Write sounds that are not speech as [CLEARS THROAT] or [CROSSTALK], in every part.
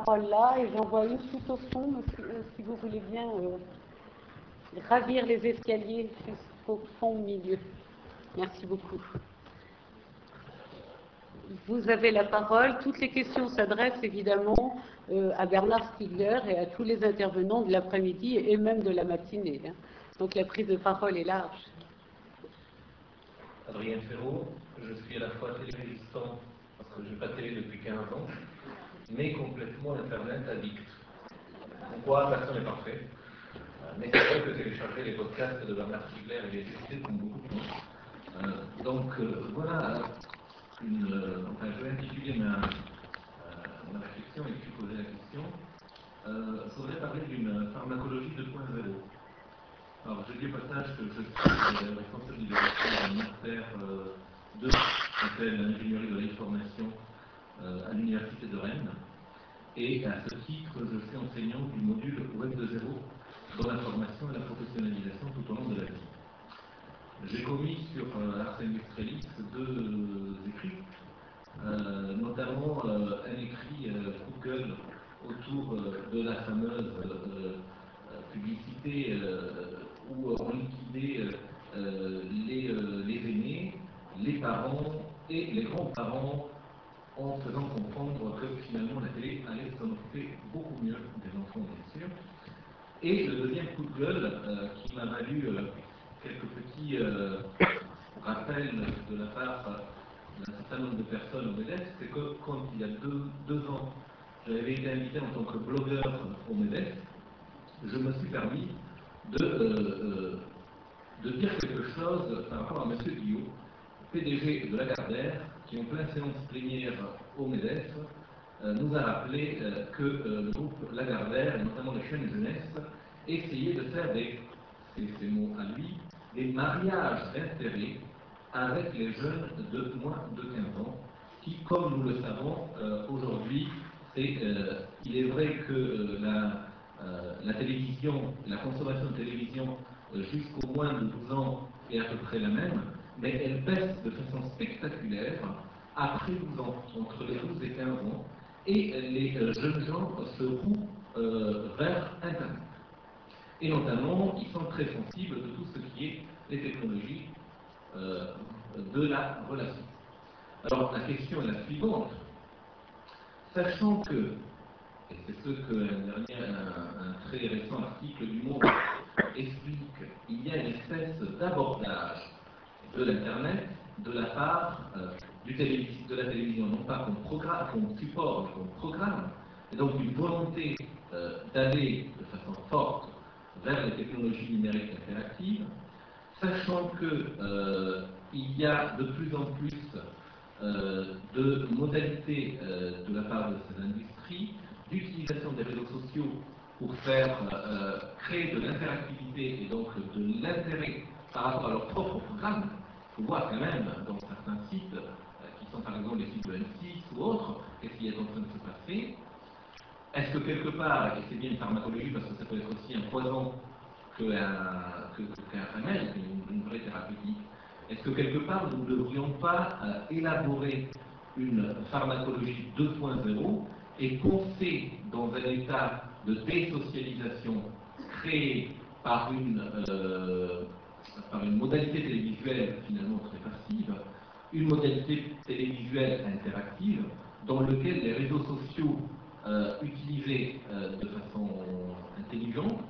parole là et j'en vois une tout au fond, monsieur, euh, si vous voulez bien euh, les escaliers jusqu'au fond milieu. Merci beaucoup. Vous avez la parole. Toutes les questions s'adressent évidemment euh, à Bernard Stiegler et à tous les intervenants de l'après-midi et même de la matinée. hein. Donc la prise de parole est large. Adrien Ferraud, je suis à la fois télé-résistant, parce que je n'ai pas télé depuis 15 ans, mais complètement Internet addict. Pourquoi? Personne n'est parfait. Euh, Mais c'est vrai que télécharger les podcasts de Bernard Stiegler et les tester comme beaucoup monde. Euh, donc euh, voilà, je vais intituler ma, ma réflexion et puis poser la question. Euh, je voudrais parler d'une pharmacologie 2.0. Alors, je dis au passage que je suis responsable d'innovation d'un ministère euh, de qui s'appelle l'ingénierie de l'information à l'Université de Rennes. Et à ce titre, je suis enseignant du module Web 2.0 dans la formation et la professionnalisation tout au long de la vie. J'ai commis sur euh, Ars Industrialis deux écrits, euh, notamment euh, un écrit euh, Google autour euh, de la fameuse euh, euh, publicité euh, où on liquidait euh, euh, euh, les aînés, les parents et les grands-parents en faisant comprendre que finalement la télé allait s'en occuper beaucoup mieux des enfants, bien sûr. Et le deuxième coup de gueule euh, qui m'a valu euh, quelques petits euh, rappels de la part d'un certain nombre de personnes au MEDES, c'est que quand il y a deux, ans, j'avais été invité en tant que blogueur au MEDES, je me suis permis de, dire quelque chose par rapport à M. Guillot, PDG de Lagardère, qui en pleine séance plénière au MEDES, euh, nous a rappelé euh, que euh, le groupe Lagardère, notamment les chaînes jeunesse, essayait de faire des, ces mots à lui, des mariages d'intérêt avec les jeunes de moins de 15 ans, qui, comme nous le savons, aujourd'hui, c'est, il est vrai que la, la télévision, la consommation de télévision jusqu'au moins de 12 ans est à peu près la même, mais elle baisse de façon spectaculaire après 12 ans, entre les 12 et 15 ans, et les euh, jeunes gens se rouent euh, vers Internet. Et notamment, ils sont très sensibles de tout ce qui est les technologies euh, de la relation. Alors, la question est la suivante. Sachant que, et c'est ce que un, un très récent article du Monde [COUGHS] explique, il y a une espèce d'abordage de l'Internet de la part euh, de la télévision, non pas comme, programme, comme support, mais comme programme, et donc une volonté euh, d'aller de façon forte vers les technologies numériques interactives, sachant que euh, y a de plus en plus de modalités de la part de ces industries d'utilisation des réseaux sociaux pour faire créer de l'interactivité et donc de l'intérêt par rapport à leur propre programme. Faut voir quand même dans certains sites, euh, qui sont par exemple les sites de M6 ou autres, qu'est-ce qui est en train de se passer. Est-ce que quelque part, et c'est bien une pharmacologie parce que ça peut être aussi un poison qu'un que, qu'un remède, une, une vraie thérapeutique, est-ce que quelque part nous ne devrions pas euh, élaborer une pharmacologie 2.0 et penser dans un état de désocialisation créé par une, euh, par une modalité télévisuelle finalement très passive, une modalité télévisuelle interactive dans laquelle les réseaux sociaux euh, utilisés euh, de façon intelligente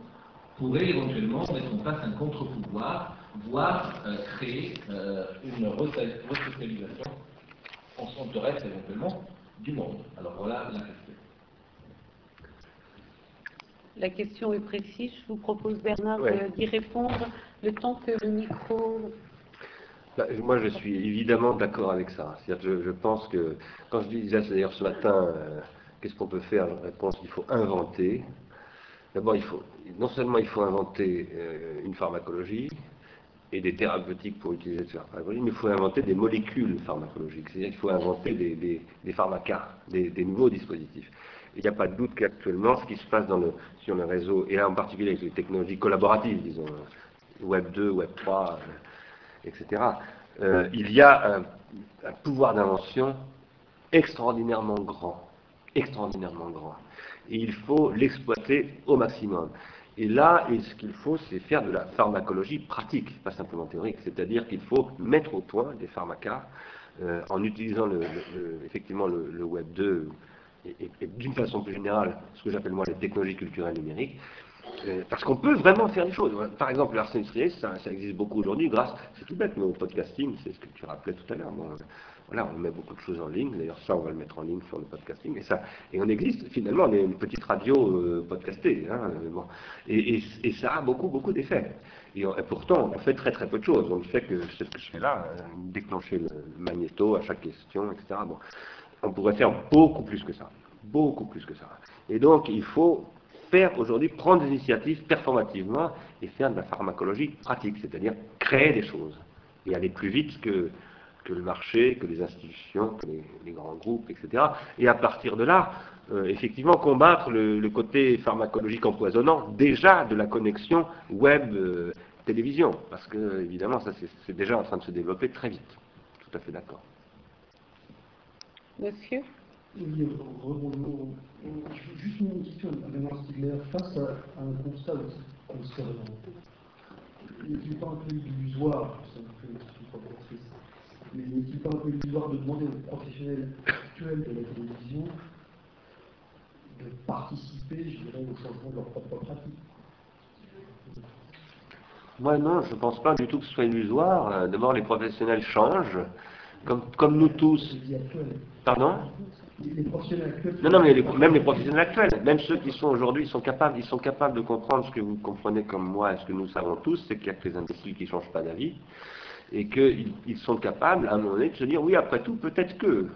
pourraient éventuellement mettre en place un contre-pouvoir, voire euh, créer une reso- resocialisation en son de reste éventuellement du monde. Alors voilà la question. La question est précise. Je vous propose, Bernard, Ouais. euh, d'y répondre le temps que le micro. Bah, moi, je suis évidemment d'accord avec ça. C'est-à-dire, je, je pense que, quand je disais d'ailleurs ce matin, euh, qu'est-ce qu'on peut faire? Je réponse qu'il faut inventer. D'abord, il faut, non seulement il faut inventer euh, une pharmacologie et des thérapeutiques pour utiliser cette pharmacologie, mais il faut inventer des molécules pharmacologiques. C'est-à-dire qu'il faut inventer des, des, des pharmacas, des, des nouveaux dispositifs. Il n'y a pas de doute qu'actuellement, ce qui se passe sur le réseau, et là en particulier avec les technologies collaboratives, disons, Web 2, Web 3, euh, etc., euh, il y a un, pouvoir d'invention extraordinairement grand. extraordinairement grand. Et il faut l'exploiter au maximum. Et là, ce qu'il faut, c'est faire de la pharmacologie pratique, pas simplement théorique. C'est-à-dire qu'il faut mettre au point des pharmacas euh, en utilisant effectivement le, Web 2 et, d'une façon plus générale, ce que j'appelle moi les technologies culturelles numériques, euh, parce qu'on peut vraiment faire des choses. Par exemple, l'art ça, ça existe beaucoup aujourd'hui grâce, c'est tout bête, mais au podcasting, c'est ce que tu rappelais tout à l'heure. voilà, on met beaucoup de choses en ligne. D'ailleurs, ça, on va le mettre en ligne sur le podcasting. Et, ça, et on existe, finalement, on est une petite radio euh, podcastée. Hein, bon. et, ça a beaucoup, beaucoup d'effets. Et, pourtant, on fait très très peu de choses. On ne fait que ce que je fais là, euh, déclencher le, magnéto à chaque question, etc. Bon. On pourrait faire beaucoup plus que ça. Beaucoup plus que ça. Et donc, il faut faire aujourd'hui, prendre des initiatives performativement et faire de la pharmacologie pratique, c'est-à-dire créer des choses et aller plus vite que, que le marché, que les institutions, que les, grands groupes, etc. Et à partir de là, euh, effectivement, combattre le, côté pharmacologique empoisonnant déjà de la connexion web-télévision, parce que évidemment, ça c'est déjà en train de se développer très vite. Tout à fait d'accord. Monsieur oui, juste une question à Bernard Stiegler. Face à, un constat aussi concernant, n'est-il pas un peu illusoire, ça me fait une mais n'est-il pas un peu illusoire de demander aux professionnels actuels de la télévision de participer, je dirais, au changement de leur propre pratique Moi, non, je ne pense pas du tout que ce soit illusoire. Euh, d'abord, les professionnels changent, comme, comme nous tous. Pardon non, non, mais même les professionnels actuels, même ceux qui sont aujourd'hui, ils sont capables, ils sont capables de comprendre ce que vous comprenez comme moi et ce que nous savons tous, c'est qu'il n'y a que les imbéciles qui ne changent pas d'avis, et qu'ils sont capables, à un moment donné, de se dire, oui, après tout, peut-être que.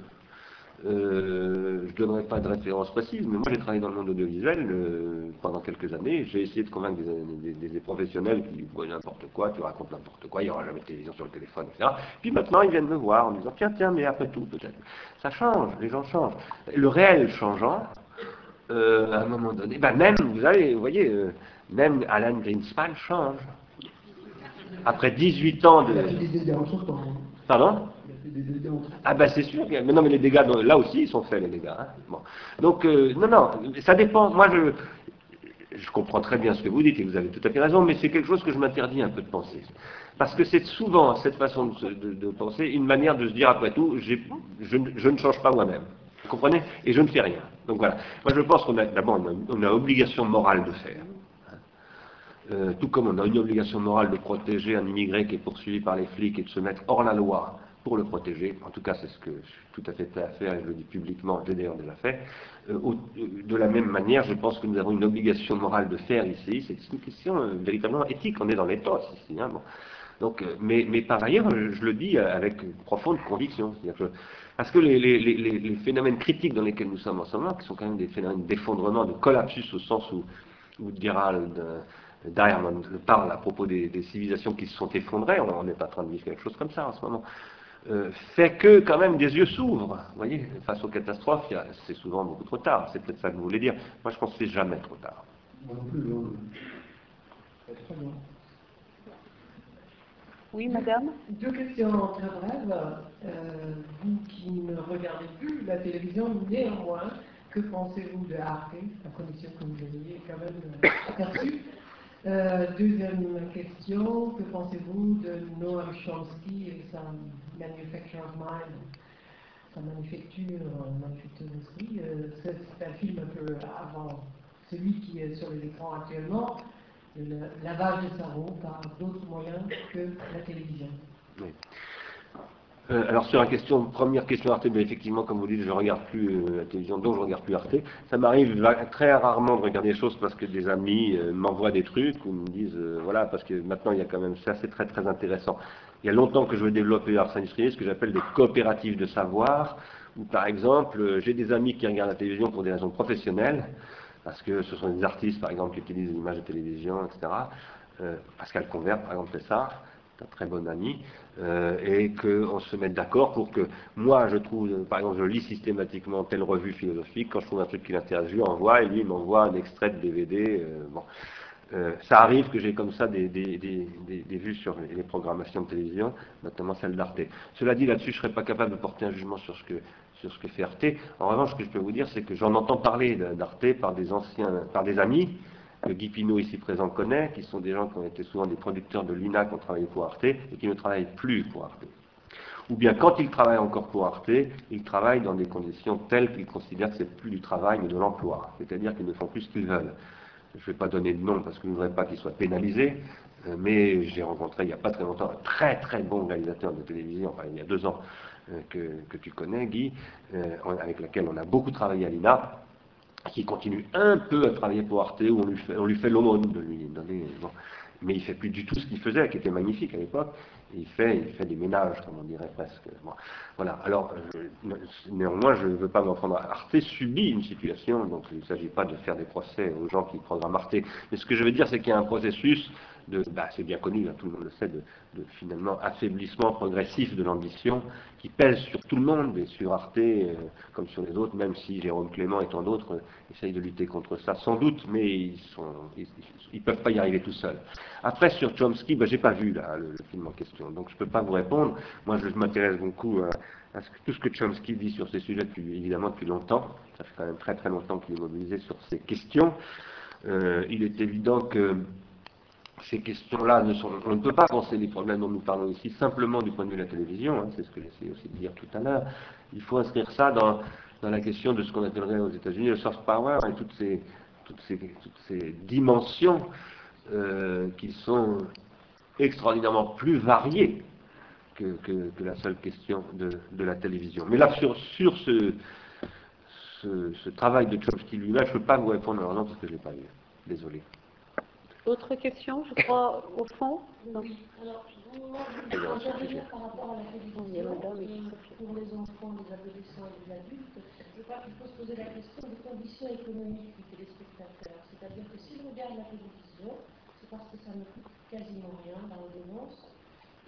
Euh, je ne donnerai pas de référence précise, mais moi j'ai travaillé dans le monde audiovisuel euh, pendant quelques années. J'ai essayé de convaincre des, professionnels qui voient n'importe quoi, tu racontes n'importe quoi, il n'y aura jamais de télévision sur le téléphone, etc. Puis maintenant ils viennent me voir en me disant tiens, tiens, mais après tout, peut-être. Ça change, les gens changent. Le réel changeant, euh, à un moment donné, ben même, vous, avez, vous voyez, même Alan Greenspan change. Après 18 ans de. Pardon? Ah ben c'est sûr, mais non mais les dégâts, là aussi ils sont faits les dégâts. Hein. Donc euh, non, non, ça dépend. Moi je, je comprends très bien ce que vous dites et vous avez tout à fait raison, mais c'est quelque chose que je m'interdis un peu de penser. Parce que c'est souvent cette façon de, penser une manière de se dire après tout, je, je, ne change pas moi-même. Vous comprenez? Et je ne fais rien. Donc voilà. Moi je pense qu'on a d'abord on a, obligation morale de faire. Euh, tout comme on a une obligation morale de protéger un immigré qui est poursuivi par les flics et de se mettre hors la loi pour le protéger. En tout cas, c'est ce que je suis tout à fait prêt à faire et je le dis publiquement, j'ai d'ailleurs déjà fait. Euh, de la même manière, je pense que nous avons une obligation morale de faire ici. C'est une question euh, véritablement éthique. On est dans l'éthos ici. Hein. Donc, euh, mais, par ailleurs, je, le dis avec une profonde conviction. parce que les, phénomènes critiques dans lesquels nous sommes en ce moment, qui sont quand même des phénomènes d'effondrement, de collapsus au sens où, où Gerald Diamond parle à propos des, civilisations qui se sont effondrées, on n'est pas en train de vivre quelque chose comme ça en ce moment. Euh, fait que quand même des yeux s'ouvrent. Vous voyez, face aux catastrophes, c'est souvent beaucoup trop tard. C'est peut-être ça que vous voulez dire. Moi, je pense que c'est jamais trop tard. Oui, madame Deux questions très brèves. Euh, vous qui ne regardez plus la télévision, néanmoins, que pensez-vous de Arte, à condition que vous ayez quand même euh, aperçu euh, deuxième question, que pensez-vous de Noam Chomsky et sa Manufacture Mind, sa manufacture, manufacture aussi euh, C'est un film un peu avant celui qui est sur les écrans actuellement, le lavage de cerveau par d'autres moyens que la télévision. Euh, alors sur la question, première question Arte, mais effectivement, comme vous dites, je ne regarde plus euh, la télévision, donc je ne regarde plus Arte. Ça m'arrive très rarement de regarder des choses parce que des amis m'envoient des trucs ou me disent, voilà, parce que maintenant il y a quand même, c'est assez très très intéressant. Il y a longtemps que je veux développer Ars Industrialis, ce que j'appelle des coopératives de savoir, où par exemple, j'ai des amis qui regardent la télévision pour des raisons professionnelles, parce que ce sont des artistes par exemple qui utilisent l'image de télévision, etc. Pascal Convert par exemple fait ça un très bon ami, euh, et qu'on se mette d'accord pour que moi, je trouve, par exemple, je lis systématiquement telle revue philosophique, quand je trouve un truc qui l'intéresse, je lui envoie, et lui il m'envoie un extrait de DVD. Euh, bon. Euh, ça arrive que j'ai comme ça des, vues sur les, programmations de télévision, notamment celle d'Arte. Cela dit, là-dessus, je ne serais pas capable de porter un jugement sur ce que, fait Arte. En revanche, ce que je peux vous dire, c'est que j'en entends parler d'Arte par des anciens, par des amis que Guy Pinot ici présent connaît, qui sont des gens qui ont été souvent des producteurs de l'UNA qui ont travaillé pour Arte et qui ne travaillent plus pour Arte. Ou bien quand ils travaillent encore pour Arte, ils travaillent dans des conditions telles qu'ils considèrent que c'est plus du travail mais de l'emploi, c'est-à-dire qu'ils ne font plus ce qu'ils veulent. Je ne vais pas donner de nom parce que je ne voudrais pas qu'ils soient pénalisés, euh, mais j'ai rencontré il n'y a pas très longtemps un très très bon réalisateur de télévision, enfin il y a deux ans, euh, que, tu connais, Guy, euh, avec lequel on a beaucoup travaillé à l'INA, qui continue un peu à travailler pour Arte, où on lui fait, on lui fait l'aumône de lui donner. Mais il fait plus du tout ce qu'il faisait, qui était magnifique à l'époque. Il fait, il fait des ménages, comme on dirait presque. voilà. Alors, néanmoins, je ne veux pas m'en prendre. Arte subit une situation, donc il ne s'agit pas de faire des procès aux gens qui programment Arte. Mais ce que je veux dire, c'est qu'il y a un processus bah, c'est bien connu, hein, tout le monde le sait, de, finalement affaiblissement progressif de l'ambition qui pèse sur tout le monde et sur Arte euh, comme sur les autres, même si Jérôme Clément et tant d'autres euh, essayent de lutter contre ça, sans doute, mais ils ne peuvent pas y arriver tout seuls. Après, sur Chomsky, bah, j'ai pas vu là, le, film en question, donc je peux pas vous répondre. Moi, je, m'intéresse beaucoup à, tout ce que Chomsky dit sur ces sujets, depuis, évidemment, depuis longtemps. Ça fait quand même très très longtemps qu'il est mobilisé sur ces questions. Euh, il est évident que ces questions-là ne sont. On ne peut pas penser les problèmes dont nous parlons ici simplement du point de vue de la télévision, hein, c'est ce que j'essayais aussi de dire tout à l'heure. Il faut inscrire ça dans, la question de ce qu'on appellerait aux États-Unis le soft power et toutes ces, toutes ces, dimensions euh, qui sont extraordinairement plus variées que, la seule question de, la télévision. Mais là, sur, ce, ce, travail de Chomsky lui-même, je ne peux pas vous répondre maintenant parce que je ne l'ai pas vu. Désolé. Autre question, je crois, au fond Oui, alors, je par rapport à la télévision. Pour les enfants, les adolescents et les adultes, je crois qu'il faut se poser la question des conditions économiques du téléspectateur. C'est-à-dire que s'il regarde la télévision, c'est parce que ça ne coûte quasiment rien dans l'ordonnance,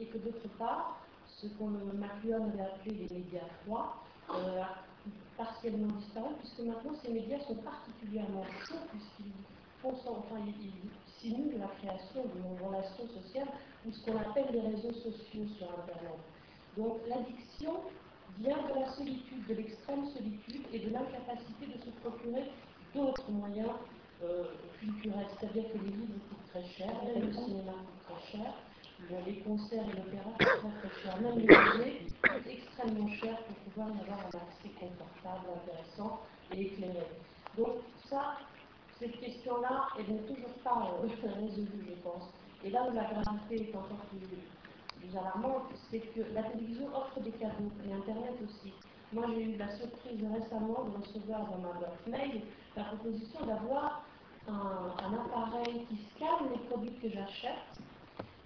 et que d'autre part, ce qu'on McLuhan avait appelé les médias froids, euh, partiellement disparu, puisque maintenant ces médias sont particulièrement chauds, puisqu'ils font, enfin, ils, simule la création d'une relation sociale ou ce qu'on appelle les réseaux sociaux sur Internet. Donc l'addiction vient de la solitude, de l'extrême solitude et de l'incapacité de se procurer d'autres moyens euh, culturels. C'est-à-dire que les livres coûtent très cher, même le cinéma coûte très cher, les concerts et l'opéra coûtent très cher, même les musées coûtent extrêmement cher pour pouvoir y avoir un accès confortable, intéressant et éclairé. Donc ça, cette question-là, elle n'est toujours pas euh, [LAUGHS] résolue, je pense. Et là où la gravité est encore plus, alarmante, c'est que la télévision offre des cadeaux, et Internet aussi. Moi, j'ai eu la surprise récemment de recevoir dans ma boîte mail la proposition d'avoir un, appareil qui scanne les produits que j'achète.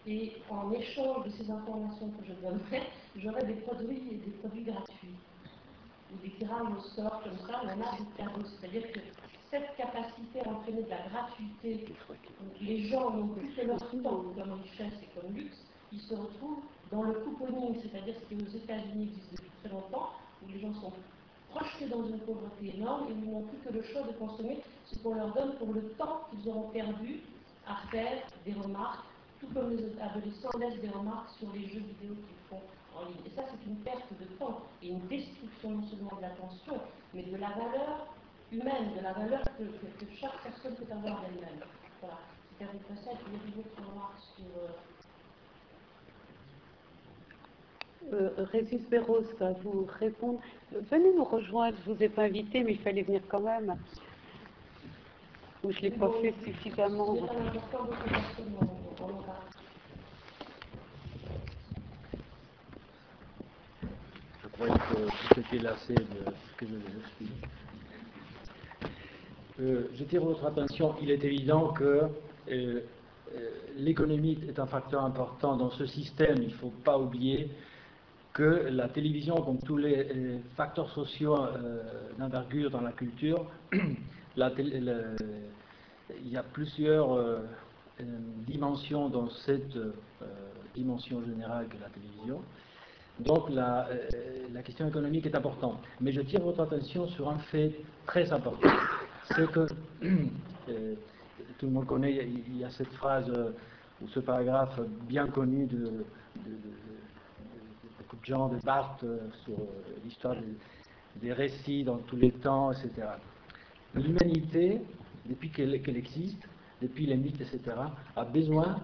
Et en échange de ces informations que je donnerai, j'aurai des produits des produits gratuits. Ou des tirages au sort comme ça, on a des cadeaux. C'est-à-dire que cette capacité à entraîner de la gratuité, les gens n'ont plus que leur temps comme richesse et comme luxe, ils se retrouvent dans le couponing, c'est-à-dire ce qui aux États-Unis existe depuis très longtemps, où les gens sont projetés dans une pauvreté énorme et ils n'ont plus que le choix de consommer ce qu'on leur donne pour le temps qu'ils auront perdu à faire des remarques, tout comme les adolescents laissent des remarques sur les jeux vidéo qu'ils font en ligne. Et ça, c'est une perte de temps et une destruction non seulement de l'attention, mais de la valeur humaine, de la valeur que, chaque personne peut avoir d'elle-même. Voilà. C'est à peu près ça. Il y a d'autres remarques sur. Euh, euh Régis Béros va vous répondre. Venez nous rejoindre, je ne vous ai pas invité, mais il fallait venir quand même. Ou je ne l'ai pas fait suffisamment. Je crois que c'était lassé de ce que je vous explique. Euh, je tire votre attention, il est évident que euh, euh, l'économie est un facteur important dans ce système. Il ne faut pas oublier que la télévision, comme tous les, facteurs sociaux d'envergure dans la culture, [CLEARS THROAT] il y a plusieurs dimensions dans cette dimension générale que la télévision. Donc la, question économique est importante. Mais je tire votre attention sur un fait très important c'est que [CLEARS THROAT] euh, tout le monde connaît, il y a cette phrase euh, ou ce paragraphe bien connu de, beaucoup de gens, de Barthes, euh, sur l'histoire des récits dans tous les temps, etc. L'humanité, depuis qu'elle existe, depuis les mythes, etc., a besoin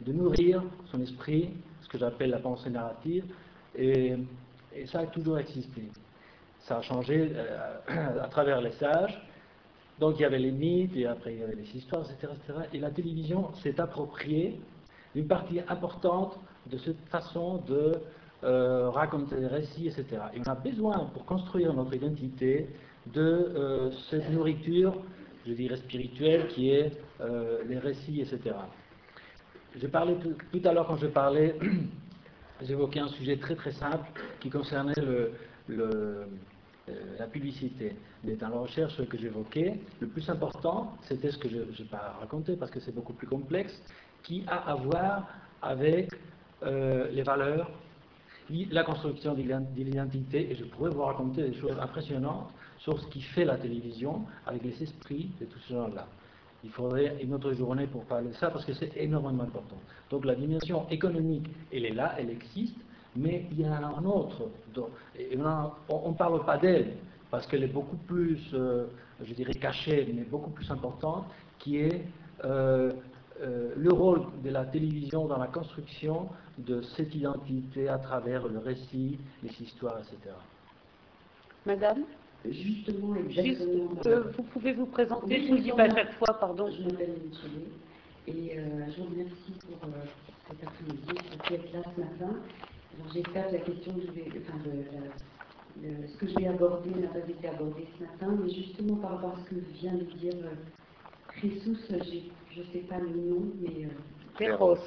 de nourrir son esprit, ce que j'appelle la pensée narrative, et, ça a toujours existé. Ça a changé euh, [CLEARS THROAT] à travers les sages, donc il y avait les mythes, et après il y avait les histoires, etc. etc. et la télévision s'est appropriée une partie importante de cette façon de euh, raconter des récits, etc. Et on a besoin, pour construire notre identité, de euh, cette nourriture, je dirais spirituelle, qui est euh, les récits, etc. J'ai parlé tout, tout, à l'heure, quand je parlais, [CLEARS THROAT] j'évoquais un sujet très très simple qui concernait le, la publicité. Dans la recherche que j'évoquais, le plus important, c'était ce que je n'ai pas raconté parce que c'est beaucoup plus complexe, qui a à voir avec euh, les valeurs, la construction de l'identité, et je pourrais vous raconter des choses impressionnantes sur ce qui fait la télévision avec les esprits de tous ces gens-là. Il faudrait une autre journée pour parler de ça parce que c'est énormément important. Donc la dimension économique, elle est là, elle existe, mais il y en a un autre. on ne parle pas d'elle parce qu'elle est beaucoup plus, euh, je dirais, cachée, mais beaucoup plus importante, qui est euh, euh, le rôle de la télévision dans la construction de cette identité à travers le récit, les histoires, etc. Madame? Justement, exactement. Euh, vous pouvez vous présenter, je vous dis pas à chaque fois, pardon. Je m'appelle Michele et euh, je vous remercie pour cet après-midi, pour être là ce matin. J'espère que la question que je vais, enfin, ce que je vais aborder n'a pas été abordé ce matin, mais justement par rapport à ce que vient de dire Christus, je ne sais pas le nom, mais... Perros.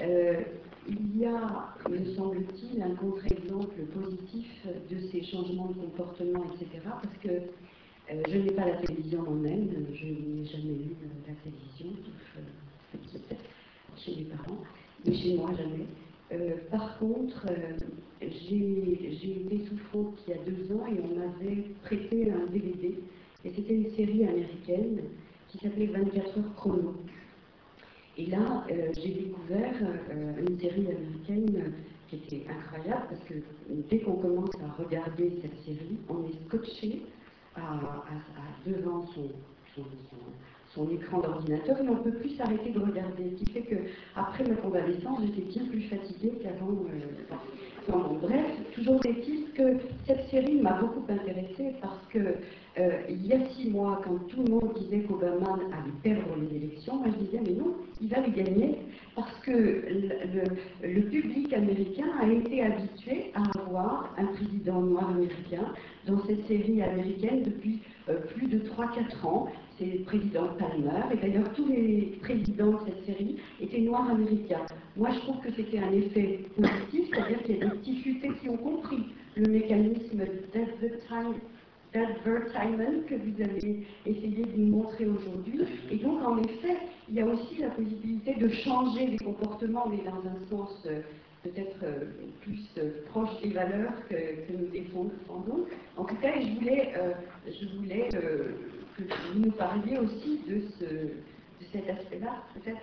Euh, il y a, me semble-t-il, un contre-exemple positif de ces changements de comportement, etc. Parce que euh, je n'ai pas la télévision en même, je n'ai jamais eu la télévision, sauf chez mes parents, mais chez moi jamais. Euh, par contre, j'ai été souffrante il y a deux ans et on m'avait prêté un DVD et c'était une série américaine qui s'appelait 24 heures chrono. Et là, euh, j'ai découvert euh, une série américaine qui était incroyable parce que dès qu'on commence à regarder cette série, on est scotché devant son, son, écran d'ordinateur et on ne peut plus s'arrêter de regarder. Ce qui fait qu'après ma convalescence, j'étais bien plus fatiguée qu'avant. Euh, bref, toujours est-il que cette série m'a beaucoup intéressée parce que euh, il y a six mois, quand tout le monde disait qu'Obama allait perdre les élections, moi je disais mais non, il va les gagner parce que le, public américain a été habitué à avoir un président noir américain dans cette série américaine depuis plus de 3-4 ans. C'est le président Palmer, et d'ailleurs tous les présidents de cette série étaient noirs américains. Moi je trouve que c'était un effet positif, c'est-à-dire qu'il y a des petits futés qui ont compris le mécanisme d'advertisement que vous avez essayé de nous montrer aujourd'hui. Et donc, en effet, il y a aussi la possibilité de changer les comportements, mais dans un sens euh, peut-être euh, plus euh, proche des valeurs que, nous défendons. En tout cas, je voulais, je voulais que vous nous parliez aussi de, ce, de cet aspect-là, peut-être.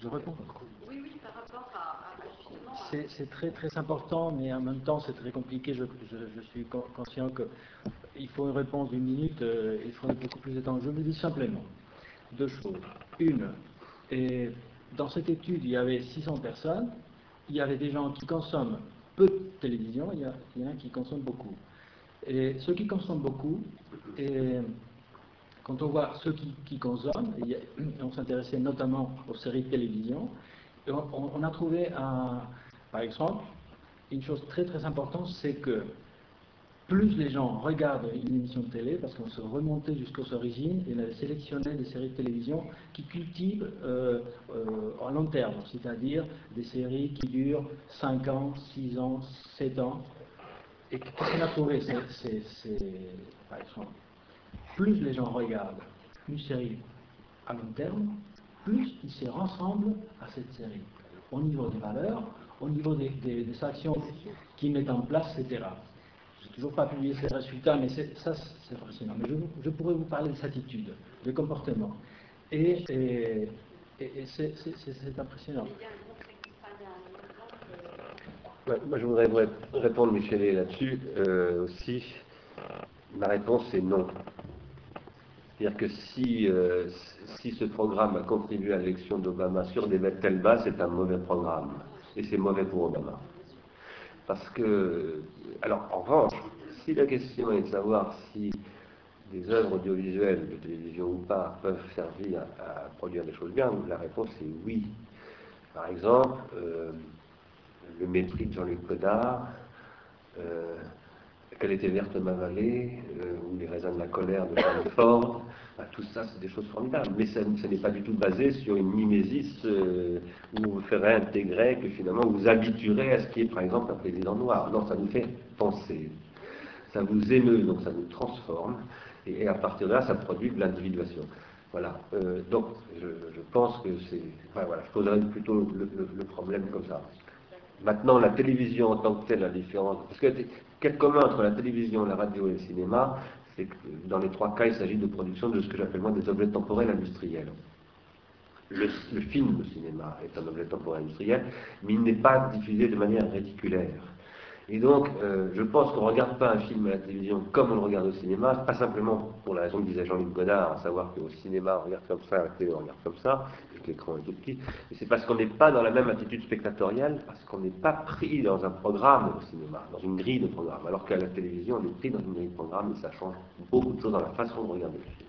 Je réponds. C'est très très important, mais en même temps c'est très compliqué. Je, suis conscient qu'il faut une réponse d'une minute, euh, il faudrait beaucoup plus de temps. Je vous dis simplement deux choses. Une, et dans cette étude, il y avait 600 personnes, il y avait des gens qui consomment peu de télévision, il y, a, il y en a qui consomment beaucoup. Et ceux qui consomment beaucoup, et quand on voit ceux qui, consomment, on s'intéressait notamment aux séries de télévision, on, a trouvé, un, par exemple, une chose très très importante, c'est que plus les gens regardent une émission de télé, parce qu'on se remontait jusqu'aux origines et on avait sélectionné des séries de télévision qui cultivent euh, euh, à long terme, c'est-à-dire des séries qui durent 5 ans, 6 ans, 7 ans. Et qu'est-ce qu'on a trouvé c'est, Par exemple, plus les gens regardent une série à long terme, plus ils se rassemblent à cette série, au niveau des valeurs, au niveau des, actions qu'ils mettent en place, etc. Je n'ai toujours pas publié ces résultats, mais ça, c'est fascinant. Mais je, pourrais vous parler de cette attitude, de comportement. Et, Et, c'est impressionnant. Moi, je voudrais répondre, Michel, là-dessus euh, aussi. Ma réponse est non. C'est-à-dire que si, euh, si ce programme a contribué à l'élection d'Obama sur des bêtes telles bas, c'est un mauvais programme. Et c'est mauvais pour Obama. Parce que, alors en revanche, si la question est de savoir si des œuvres audiovisuelles, de télévision ou pas, peuvent servir à, produire des choses bien, la réponse est oui. Par exemple, euh, le mépris de Jean-Luc Godard, euh, Quelle était verte ma vallée, euh, ou les raisins de la colère de Charles Ford, tout ça c'est des choses formidables. Mais ça, n'est pas du tout basé sur une mimésis où vous ferez intégrer que finalement vous habituerez à ce qui est par exemple un président noir. Non, ça nous fait penser. Ça vous émeut, donc ça nous transforme et, à partir de là, ça produit de l'individuation. Voilà. Euh, donc, je, pense que c'est. voilà, je poserais plutôt le, problème comme ça. Maintenant, la télévision en tant que telle, la différence. Parce que quel commun entre la télévision, la radio et le cinéma, dans les trois cas, il s'agit de production de ce que j'appelle moi des objets temporels industriels. Le, le, film, le cinéma, est un objet temporel industriel, mais il n'est pas diffusé de manière réticulaire. Et donc, euh, je pense qu'on ne regarde pas un film à la télévision comme on le regarde au cinéma, pas simplement pour la raison que disait Jean-Luc Godard, à savoir qu'au cinéma on regarde comme ça, à la télé on regarde comme ça, et que l'écran est tout petit, mais c'est parce qu'on n'est pas dans la même attitude spectatorielle, parce qu'on n'est pas pris dans un programme au cinéma, dans une grille de programme, alors qu'à la télévision on est pris dans une grille de programme et ça change beaucoup de choses dans la façon de regarder le film.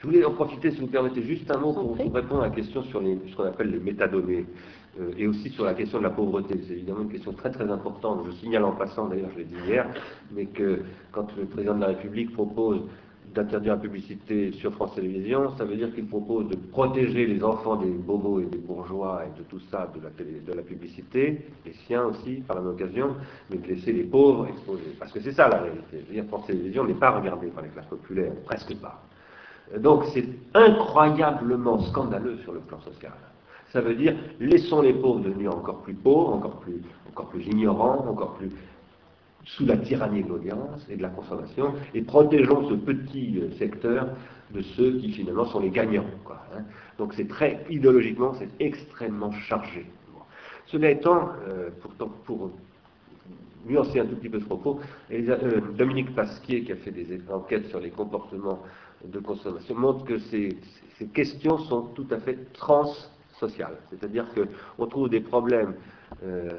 Je, voulais en profiter, si vous permettez, juste un mot pour, répondre à la question sur les, ce qu'on appelle les métadonnées. Euh, et aussi sur la question de la pauvreté. C'est évidemment une question très très importante. Je signale en passant, d'ailleurs je l'ai dit hier, mais que quand le président de la République propose d'interdire la publicité sur France Télévisions, ça veut dire qu'il propose de protéger les enfants des bobos et des bourgeois et de tout ça, de la, publicité, les siens aussi, par la même occasion, mais de laisser les pauvres exposés. Parce que c'est ça la réalité. Je veux dire, France Télévisions n'est pas regardée par les classes populaires, presque pas. Donc c'est incroyablement scandaleux sur le plan social. Ça veut dire laissons les pauvres devenir encore plus pauvres, encore plus, encore plus ignorants, encore plus sous la tyrannie de l'audience et de la consommation, et protégeons ce petit euh, secteur de ceux qui finalement sont les gagnants. Hein. Donc c'est très, idéologiquement, c'est extrêmement chargé. Cela étant, euh, pourtant, pour nuancer un tout petit peu ce propos, euh, Dominique Pasquier, qui a fait des enquêtes sur les comportements de consommation, montre que ces, ces questions sont tout à fait trans c'est-à-dire qu'on trouve des problèmes euh,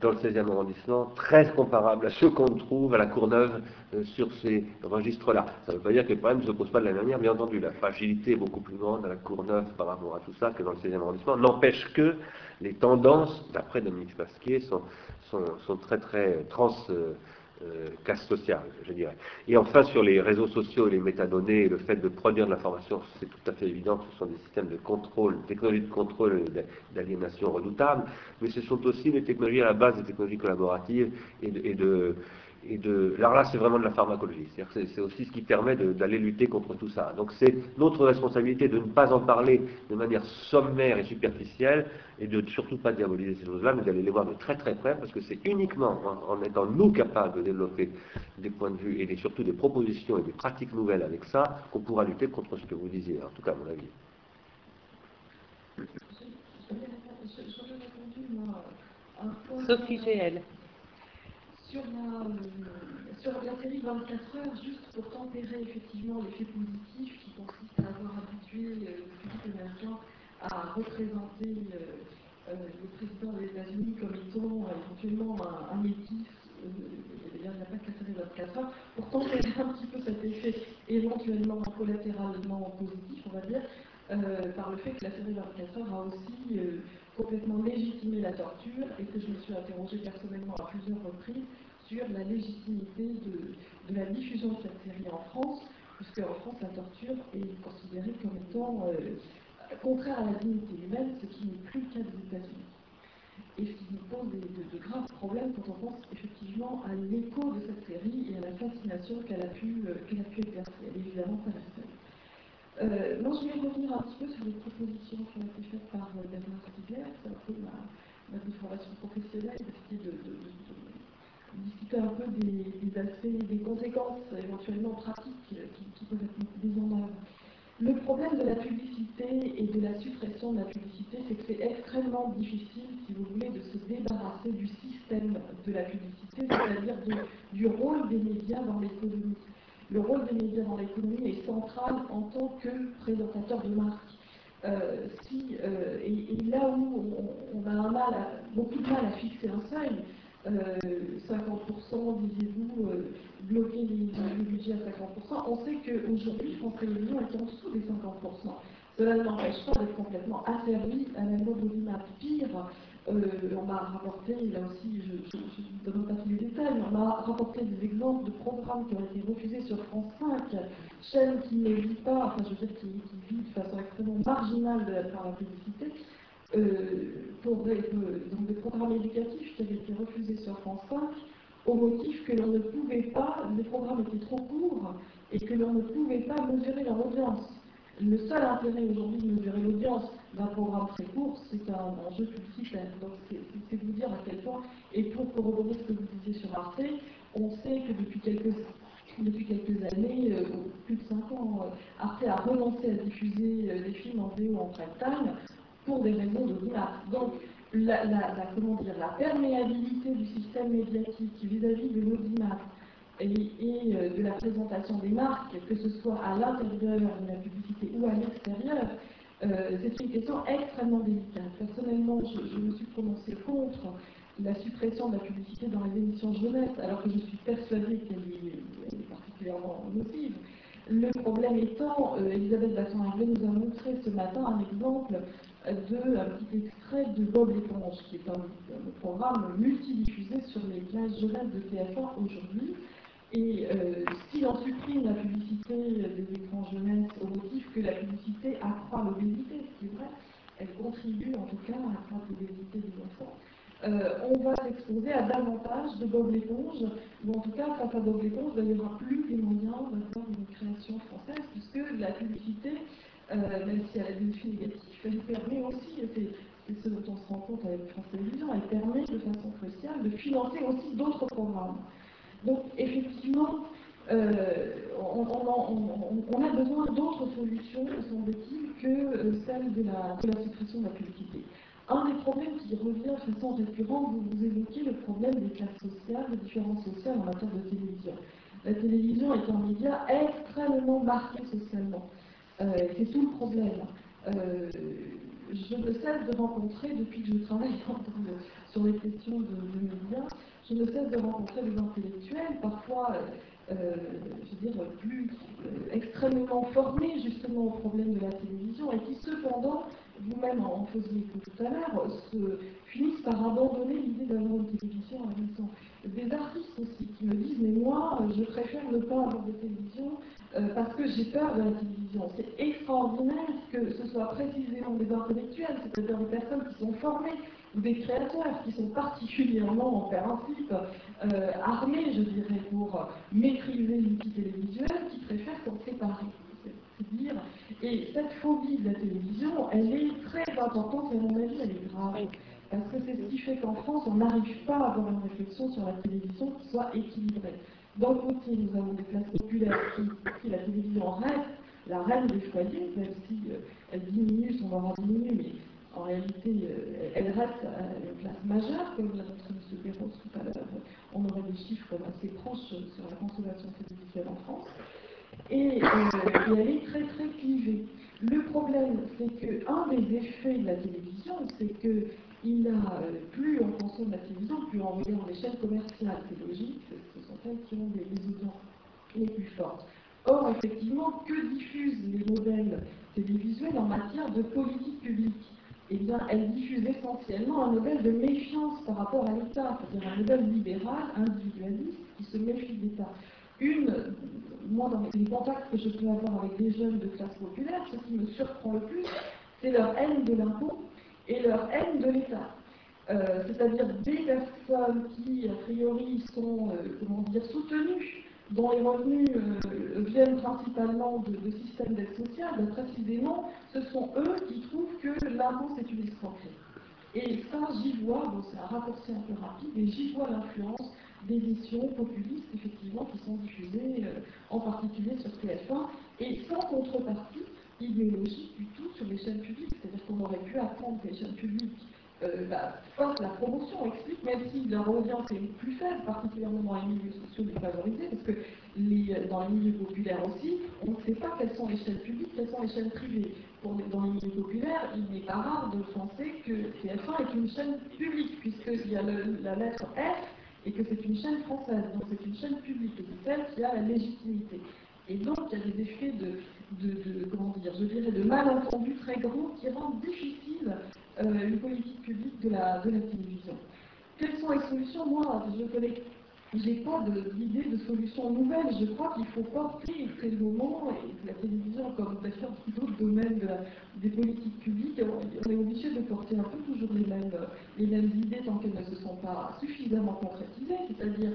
dans le 16e arrondissement très comparables à ceux qu'on trouve à la Courneuve euh, sur ces registres-là. Ça ne veut pas dire que les problèmes ne se posent pas de la même manière, bien entendu. La fragilité est beaucoup plus grande à la Courneuve par rapport à tout ça que dans le 16e arrondissement. N'empêche que les tendances, d'après Dominique Pasquier, sont, sont, très très trans. Euh, casse sociale, je dirais. Et enfin, sur les réseaux sociaux et les métadonnées, le fait de produire de l'information, c'est tout à fait évident que ce sont des systèmes de contrôle, technologies de contrôle d'aliénation redoutables, mais ce sont aussi des technologies à la base des technologies collaboratives et et de. Alors là, c'est vraiment de la pharmacologie. C'est aussi ce qui permet d'aller lutter contre tout ça. Donc c'est notre responsabilité de ne pas en parler de manière sommaire et superficielle et de surtout pas diaboliser ces choses-là, mais d'aller les voir de très très près parce que c'est uniquement en, étant nous capables de développer des points de vue et surtout des propositions et des pratiques nouvelles avec ça qu'on pourra lutter contre ce que vous disiez, en tout cas à mon avis. Sophie GL sur la, euh, sur la série 24 heures, juste pour tempérer effectivement l'effet positif qui consiste à avoir habitué euh, le public américain à représenter euh, le président des États-Unis comme étant éventuellement un, un métis, il n'y a pas que la série 24 heures, pour tempérer un petit peu cet effet éventuellement collatéralement positif, on va dire, par le fait que la série 24 heures a aussi complètement légitimé la torture et que je me suis interrogée personnellement à plusieurs reprises sur la légitimité de, la diffusion de cette série en France, puisque en France la torture est considérée comme étant euh, contraire à la dignité humaine, ce qui n'est plus le cas des États-Unis. Et ce qui nous pose de, graves problèmes quand on pense effectivement à l'écho de cette série et à la fascination qu'elle a, pu, euh, a pu exercer. Elle est évidemment pas. Euh, je vais revenir un petit peu sur les propositions qui ont été faites par euh, Bernard c'est un peu ma, ma formation professionnelle, d'essayer de, de, discuter un peu des, aspects, des conséquences éventuellement pratiques euh, qui, qui peuvent être mises en œuvre. Le problème de la publicité et de la suppression de la publicité, c'est que c'est extrêmement difficile, si vous voulez, de se débarrasser du système de la publicité, c'est-à-dire du rôle des médias dans l'économie. Le rôle des médias dans l'économie est central en tant que présentateur de marque. Euh, si, euh, et, là où on, a mal beaucoup de mal à fixer un seuil, 50%, euh, disiez-vous, bloquer les, budgets à 50%, on sait qu'aujourd'hui, France Télévisions est en dessous des 50%. Cela ne pas d'être complètement asservi à la mode. Pire, on m'a rapporté, là aussi, je ne donne pas tous les détails, on m'a rapporté des exemples de programmes qui ont été refusés sur France 5, chaîne qui ne vit pas, enfin je veux dire qui, vit de façon extrêmement marginale par la publicité, euh, pour des, euh, donc des programmes éducatifs qui avaient été refusés sur France 5 au motif que l'on ne pouvait pas, les programmes étaient trop courts et que l'on ne pouvait pas mesurer leur audience. Le seul intérêt aujourd'hui de mesurer l'audience d'un programme très court, c'est un enjeu publicitaire. Donc c'est vous dire à quel point, et pour corroborer ce que vous disiez sur Arte, on sait que depuis quelques, années, euh, plus de 5 ans, euh, Arte a relancé à diffuser euh, des films en VO en prime time pour des raisons de Donc la, la perméabilité du système médiatique vis-à-vis de l'audimat et, de la présentation des marques, que ce soit à l'intérieur de la publicité ou à l'extérieur, euh, c'est une question extrêmement délicate. Personnellement, je, me suis prononcée contre la suppression de la publicité dans les émissions jeunesse, alors que je suis persuadée qu'elle est, particulièrement nocive. Le problème étant, euh, Elisabeth Basson-Harvey nous a montré ce matin un exemple de un petit extrait de Bob l'éponge, qui est un, un programme multidiffusé sur les classes jeunesse de TF1 aujourd'hui, et euh, si l'on supprime la publicité des écrans jeunesse au motif que la publicité accroît l'obésité, ce qui est vrai, elle contribue en tout cas à accroître l'obésité des enfants, euh, on va s'exposer à davantage de Bob l'éponge, ou en tout cas face à Bob l'éponge, il n'y aura plus les moyens d'avoir une création française, puisque la publicité, euh, même si elle a des effets négatifs, elle permet aussi, c'est ce dont on se rend compte avec France Télévisions, elle permet de façon cruciale de financer aussi d'autres programmes. Donc effectivement, euh, on, a besoin d'autres solutions, semble-t-il, que euh, celle de la, suppression de la publicité. Un des problèmes qui revient de façon récurrente, vous, vous évoquez le problème des classes sociales, des différences sociales en matière de télévision. La télévision est un média extrêmement marqué socialement. Euh, c'est tout le problème. Je ne cesse de rencontrer, depuis que je travaille [LAUGHS] sur les questions de, de médias, je ne cesse de rencontrer des intellectuels, parfois, euh, je veux dire, plus euh, extrêmement formés justement au problème de la télévision, et qui cependant, vous-même en faisiez tout à l'heure, finissent par abandonner l'idée d'avoir une télévision à raison. Des artistes aussi qui me disent, mais moi, je préfère ne pas avoir de télévision euh, parce que j'ai peur de la télévision. C'est extraordinaire que ce soit précisément des intellectuels, c'est-à-dire des personnes qui sont formées des créateurs qui sont particulièrement, en principe, euh, armés, je dirais, pour maîtriser l'outil télévisuel, qui préfèrent s'en séparer. C'est dire. Et cette phobie de la télévision, elle est très importante et à mon avis, elle est grave. Parce que c'est ce qui fait qu'en France, on n'arrive pas à avoir une réflexion sur la télévision qui soit équilibrée. Dans le côté, nous avons des classes populaires qui, qui la télévision reste la reine des foyers, même si euh, elle diminue, son aura diminue, mais en réalité, euh, elle reste une place majeure, comme l'a montré M. Perros tout à l'heure. On aurait des chiffres assez proches sur la consommation télévisuelle en France. Euh, et, elle est très très clivée. Le problème, c'est qu'un des effets de la télévision, c'est qu'il a euh, plus on consomme la télévision, plus on regarde les chaînes commerciales, c'est logique, ce sont elles qui ont des, audiences les plus fortes. Or, effectivement, que diffusent les modèles télévisuels en matière de politique publique? Eh bien, elle diffuse essentiellement un modèle de méfiance par rapport à l'État, c'est-à-dire un modèle libéral, individualiste, qui se méfie de l'État. Une, moi, dans les contacts que je peux avoir avec des jeunes de classe populaire, ce qui me surprend le plus, c'est leur haine de l'impôt et leur haine de l'État. Euh, c'est-à-dire des personnes qui, a priori, sont, euh, comment dire, soutenues dont les revenus euh, viennent principalement de, systèmes d'aide sociale, précisément, ce sont eux qui trouvent que l'impôt c'est une escroquerie. Et ça, j'y vois, bon, c'est un raccourci un peu rapide, mais j'y vois l'influence des émissions populistes, effectivement, qui sont diffusées, en particulier sur TF1, et sans contrepartie, idéologique du tout sur les chaînes publiques. C'est-à-dire qu'on aurait pu attendre que les chaînes publiques euh, bah, la promotion, expliquent, même si leur audience est plus faible, particulièrement dans les milieux sociaux défavorisés, parce que les, dans les milieux populaires aussi, on ne sait pas quelles sont les chaînes publiques, quelles sont les chaînes privées. Dans les milieux populaires, il n'est pas rare de penser que TF1 est une chaîne publique, puisqu'il y a la lettre F et que c'est une chaîne française, donc c'est une chaîne publique, et c'est celle qui a la légitimité. Et donc, il y a des effets de, de, dire, je dirais, de malentendus très grands qui rendent difficile euh, une politique publique de la, de la télévision. Quelles sont les solutions? Moi, je connais j'ai pas d'idée de, solution nouvelle. Je crois qu'il faut porter, c'est le moment, et la télévision, comme d'ailleurs d'autres domaines des politiques publiques, on est obligé de porter un peu toujours les mêmes, les mêmes idées tant qu'elles ne se sont pas suffisamment concrétisées, c'est-à-dire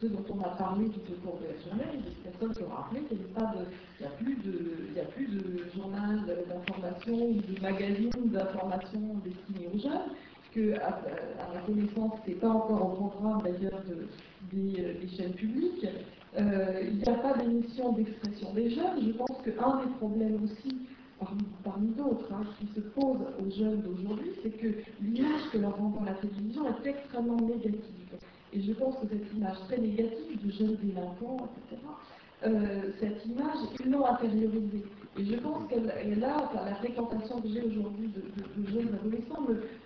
ce dont on a parlé tout au cours de la journée, des personnes qui ont rappelé qu'il n'y a, plus de, a plus de journal d'information ou de magazine d'information destiné aux jeunes, que, à, ma connaissance, ce n'est pas encore au programme d'ailleurs des, chaînes publiques. Euh, il n'y a pas d'émission d'expression des jeunes. Je pense qu'un des problèmes aussi, parmi, d'autres, hein, qui se pose aux jeunes d'aujourd'hui, c'est que l'image que leur renvoie la télévision est extrêmement négative. Et je pense que cette image très négative de jeunes délinquants, etc., euh, cette image, ils l'ont intériorisée. Et je pense qu'elle là, la fréquentation que j'ai aujourd'hui de, jeunes adolescents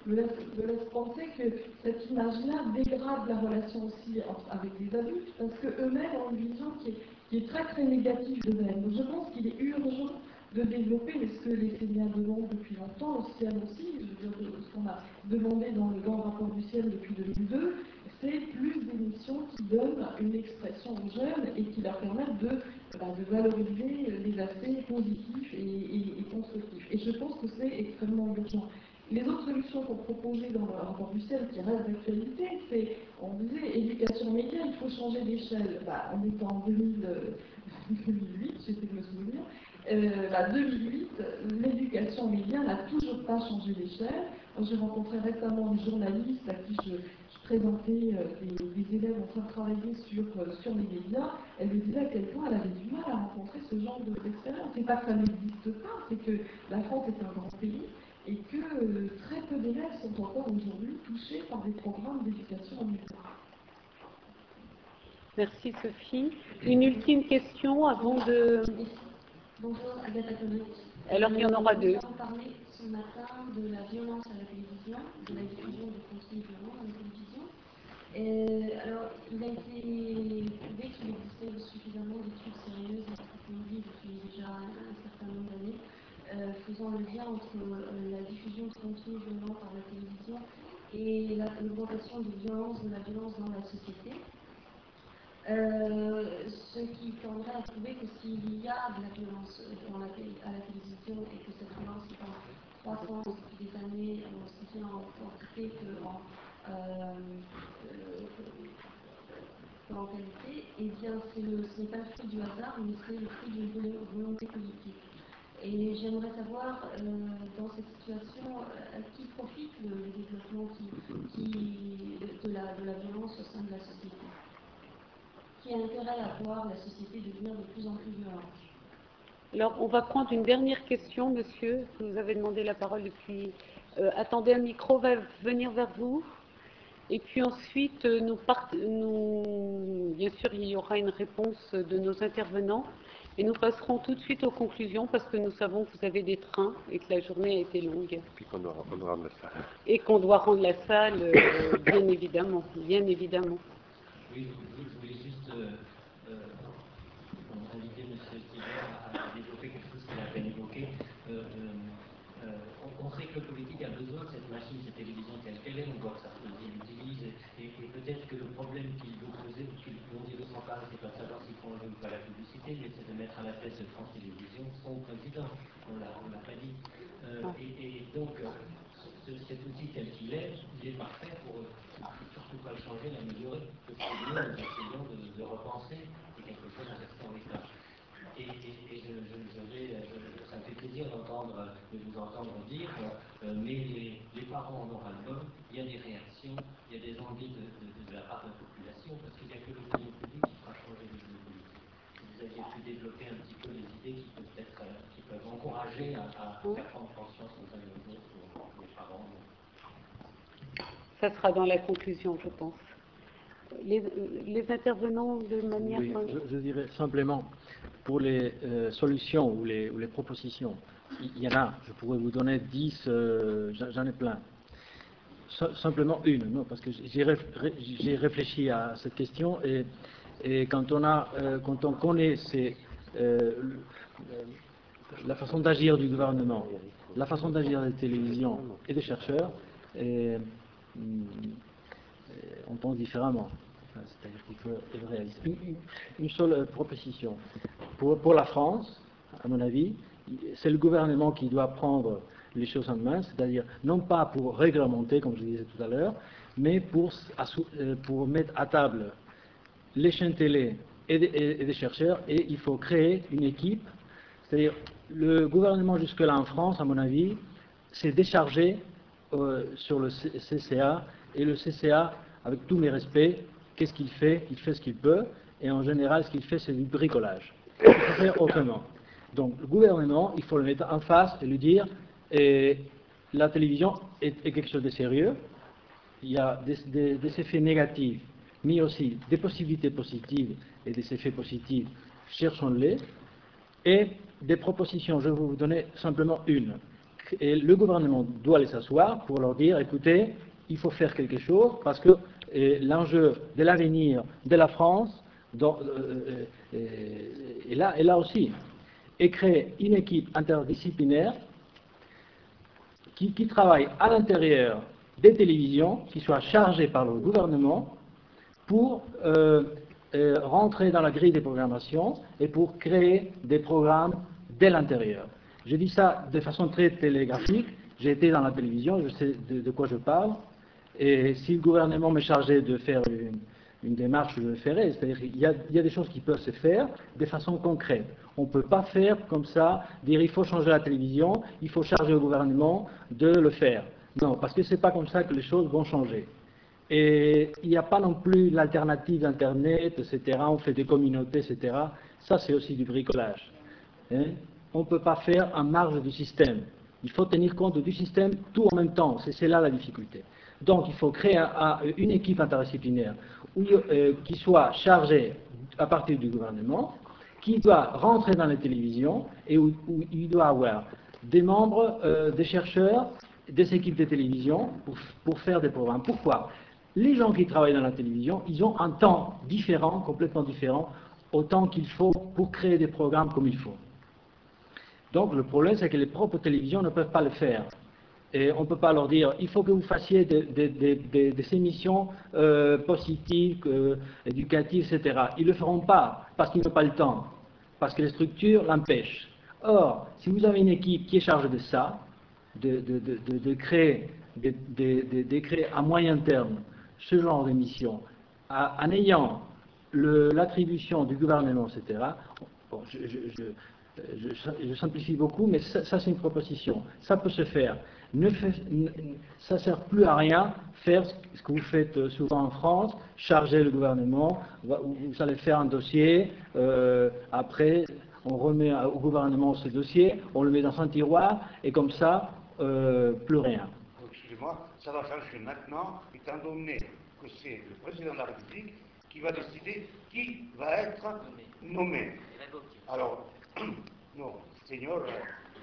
me, laisse, penser que cette image-là dégrade la relation aussi avec les adultes, parce qu'eux-mêmes ont une vision qui est, très très négative d'eux-mêmes. Donc je pense qu'il est urgent de développer, mais ce que les Seigneurs demandent depuis longtemps, le ciel aussi, je veux dire, ce qu'on a demandé dans le grand rapport du ciel depuis 2002, c'est plus d'émissions qui donnent une expression aux jeunes et qui leur permettent de, bah, valoriser les aspects positifs et, constructifs. Et je pense que c'est extrêmement urgent. Les autres solutions qu'on proposait dans le rapport du ciel qui reste d'actualité, c'est, on disait, éducation média, il faut changer d'échelle. Bah, on est en 2008, j'essaie de me souvenir. Euh, 2008, l'éducation média n'a toujours pas changé d'échelle. J'ai rencontré récemment une journaliste à qui je, présenter euh, des, élèves en train de travailler sur, euh, sur les médias, elle me disait à quel point elle avait du mal à rencontrer ce genre d'expérience. c'est pas que ça n'existe pas, c'est que la France est un grand pays et que euh, très peu d'élèves sont encore aujourd'hui touchés par des programmes d'éducation en médias. Merci Sophie. Une ultime question avant de. Bonjour Agatha Alors il y en aura deux ce matin de la violence à la télévision, de la diffusion de contenus violents à la télévision. alors, il a été prouvé qu'il existait suffisamment d'études sérieuses et approfondies depuis déjà un, certain nombre d'années, euh, faisant le lien entre euh, la diffusion de contenus violents par la télévision et l'augmentation de violence, de la violence dans la société. Euh, ce qui tendrait à prouver que s'il y a de la violence à la télévision et que cette violence est en croissance depuis des années, aussi bien en quantité qu'en euh, euh, qualité, eh bien ce n'est pas le fruit du hasard, mais c'est le fruit d'une volonté politique. Et j'aimerais savoir, euh, dans cette situation, à qui profite le, développement qui, de, la, de la violence au sein de la société? Qui a intérêt à voir la société devenir de plus en plus violente? Alors, on va prendre une dernière question, monsieur. Vous avez demandé la parole depuis. Euh, attendez, un micro va venir vers vous. Et puis ensuite, euh, nous, nous, bien sûr, il y aura une réponse de nos intervenants. Et nous passerons tout de suite aux conclusions parce que nous savons que vous avez des trains et que la journée a été longue. Et qu'on doit rendre la salle. Et qu'on doit rendre la salle, euh, bien évidemment. Bien évidemment. Oui, je voulais juste que le politique a besoin de cette machine, cette télévision telle qu'elle est, on voit que ça l'utilise, et, et peut-être que le problème qu'il veut poser, qu'il veut s'emparer, c'est pas de ou pas la publicité, mais c'est de mettre à la tête de France Télévisions son président. On l'a, l'a pas dit. Euh, et, donc, cet outil tel qu'il est, il est parfait pour surtout pas le changer, l'améliorer. Nous, essayons de, de repenser quelque chose à rester en état. Et, et, je, je, je vais, ça me fait plaisir d'entendre, de vous entendre dire, euh, mais les, les, parents en le il y a des réactions, il y a des envies de, de, de la part de la population, parce qu'il n'y a que l'opinion publique qui fera changer les politique. C'est des vous aviez pu développer un petit peu les idées qui peuvent, être, qui peuvent encourager à, à faire prendre conscience aux uns et aux autres, aux, parents. Ça sera dans la conclusion, je pense. Les, les intervenants de manière... Oui, je, je, dirais simplement, pour les euh, solutions ou les, ou les, propositions, il y en a, je pourrais vous donner 10, euh, j'en ai plein. simplement une, non, parce que j'ai réfléchi à cette question et, et quand, on a, euh, quand on connaît ces, euh, la façon d'agir du gouvernement, la façon d'agir des télévisions et des chercheurs, et, on pense différemment. C'est-à-dire qu'il faut être réaliste. Une, seule proposition. Pour, la France, à mon avis, c'est le gouvernement qui doit prendre les choses en main, c'est-à-dire non pas pour réglementer, comme je disais tout à l'heure, mais pour mettre à table les chaînes télé et des, chercheurs, et il faut créer une équipe. C'est-à-dire, le gouvernement jusque-là en France, à mon avis, s'est déchargé euh, sur le CCA, et le CCA, avec tous mes respects, qu'est-ce qu'il fait? Il fait ce qu'il peut, et en général, ce qu'il fait, c'est du bricolage. Il faut faire autrement. Donc, le gouvernement, il faut le mettre en face et lui dire la télévision est, quelque chose de sérieux. Il y a des effets négatifs mais aussi des possibilités positives et des effets positifs, cherchons-les, et des propositions, je vais vous donner simplement une. Le gouvernement doit les asseoir pour leur dire, écoutez, il faut faire quelque chose parce que l'enjeu de l'avenir de la France donc, euh, euh, est, là, là aussi. Et créer une équipe interdisciplinaire qui travaille à l'intérieur des télévisions, qui soit chargée par le gouvernement pour euh, euh, rentrer dans la grille des programmations et pour créer des programmes dès l'intérieur. Je dis ça de façon très télégraphique. J'ai été dans la télévision, je sais de, quoi je parle. Et si le gouvernement me chargeait de faire une, démarche, je le ferais. C'est-à-dire qu'il y, y, a des choses qui peuvent se faire de façon concrète. On ne peut pas faire comme ça, dire il faut changer la télévision, il faut charger au gouvernement de le faire. Non, parce que ce n'est pas comme ça que les choses vont changer. Et il n'y a pas non plus l'alternative d'Internet, etc. On fait des communautés, etc. Ça, c'est aussi du bricolage. Hein. On ne peut pas faire en marge du système. Il faut tenir compte du système tout en même temps. C'est là la difficulté. Donc, il faut créer une équipe interdisciplinaire euh, qui soit chargée à partir du gouvernement, qui doit rentrer dans les télévisions et où, il doit avoir des membres, euh, des chercheurs, des équipes de télévision pour, pour faire des programmes. Pourquoi? Les gens qui travaillent dans la télévision, ils ont un temps différent, complètement différent, au temps qu'il faut pour créer des programmes comme il faut. Donc le problème, c'est que les propres télévisions ne peuvent pas le faire. Et on ne peut pas leur dire, il faut que vous fassiez des, émissions euh, positives, euh, éducatives, etc. Ils ne le feront pas parce qu'ils n'ont pas le temps, parce que les structures l'empêchent. Or, si vous avez une équipe qui est chargée de ça, de, créer à moyen terme ce genre d'émission, en ayant l'attribution du gouvernement, etc., je, simplifie beaucoup, mais ça, c'est une proposition. Ça peut se faire. Ne ça ne sert plus à rien faire ce que vous faites souvent en France, charger le gouvernement, vous allez faire un dossier, euh, après on remet au gouvernement ce dossier, on le met dans un tiroir, et comme ça, euh, plus rien. Excusez-moi, ça va changer maintenant, étant donné que c'est le président de la République qui va décider qui va être nommé. Alors, [CLEARS THROAT] non, Seigneur,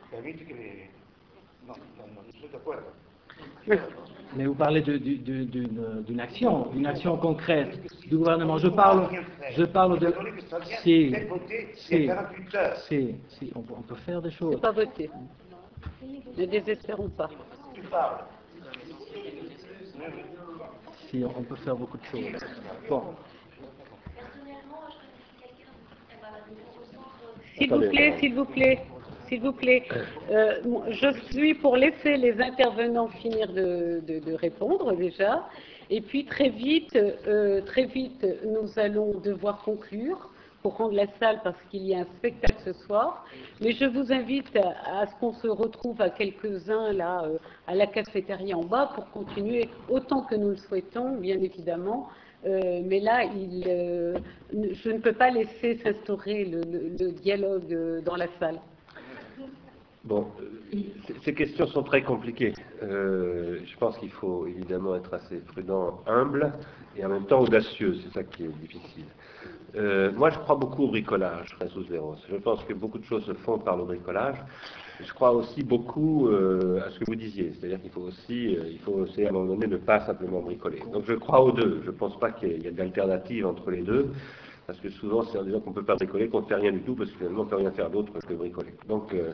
permettez que les... Non, non, non, je suis d'accord. Mais vous parlez d'une action, d'une action concrète du gouvernement. Je parle, je parle de. Si, si, si, si, on, peut faire des choses. pas voter. Ne désespérons pas. Si, on peut faire beaucoup de choses. Bon. S'il vous plaît, s'il vous plaît, s'il vous plaît. Euh, je suis pour laisser les intervenants finir de, répondre déjà. Et puis très vite, euh, très vite, nous allons devoir conclure pour rendre la salle parce qu'il y a un spectacle ce soir. Mais je vous invite à, ce qu'on se retrouve à quelques-uns là euh, à la cafétéria en bas pour continuer autant que nous le souhaitons, bien évidemment, Euh, mais là, il, euh, je ne peux pas laisser s'instaurer le, dialogue euh, dans la salle. Bon, ces questions sont très compliquées. je pense qu'il faut évidemment être assez prudent, humble et en même temps audacieux. C'est ça qui est difficile. Moi, je crois beaucoup au bricolage, Je pense que beaucoup de choses se font par le bricolage je crois aussi beaucoup euh, à ce que vous disiez, c'est-à-dire qu'il faut aussi, euh, il faut aussi à un moment donné ne pas simplement bricoler. Donc je crois aux deux. Je ne pense pas qu'il y ait d'alternative entre les deux, parce que souvent c'est en disant qu'on ne peut pas bricoler qu'on ne fait rien du tout, parce que finalement on ne peut rien faire d'autre que bricoler. Donc euh,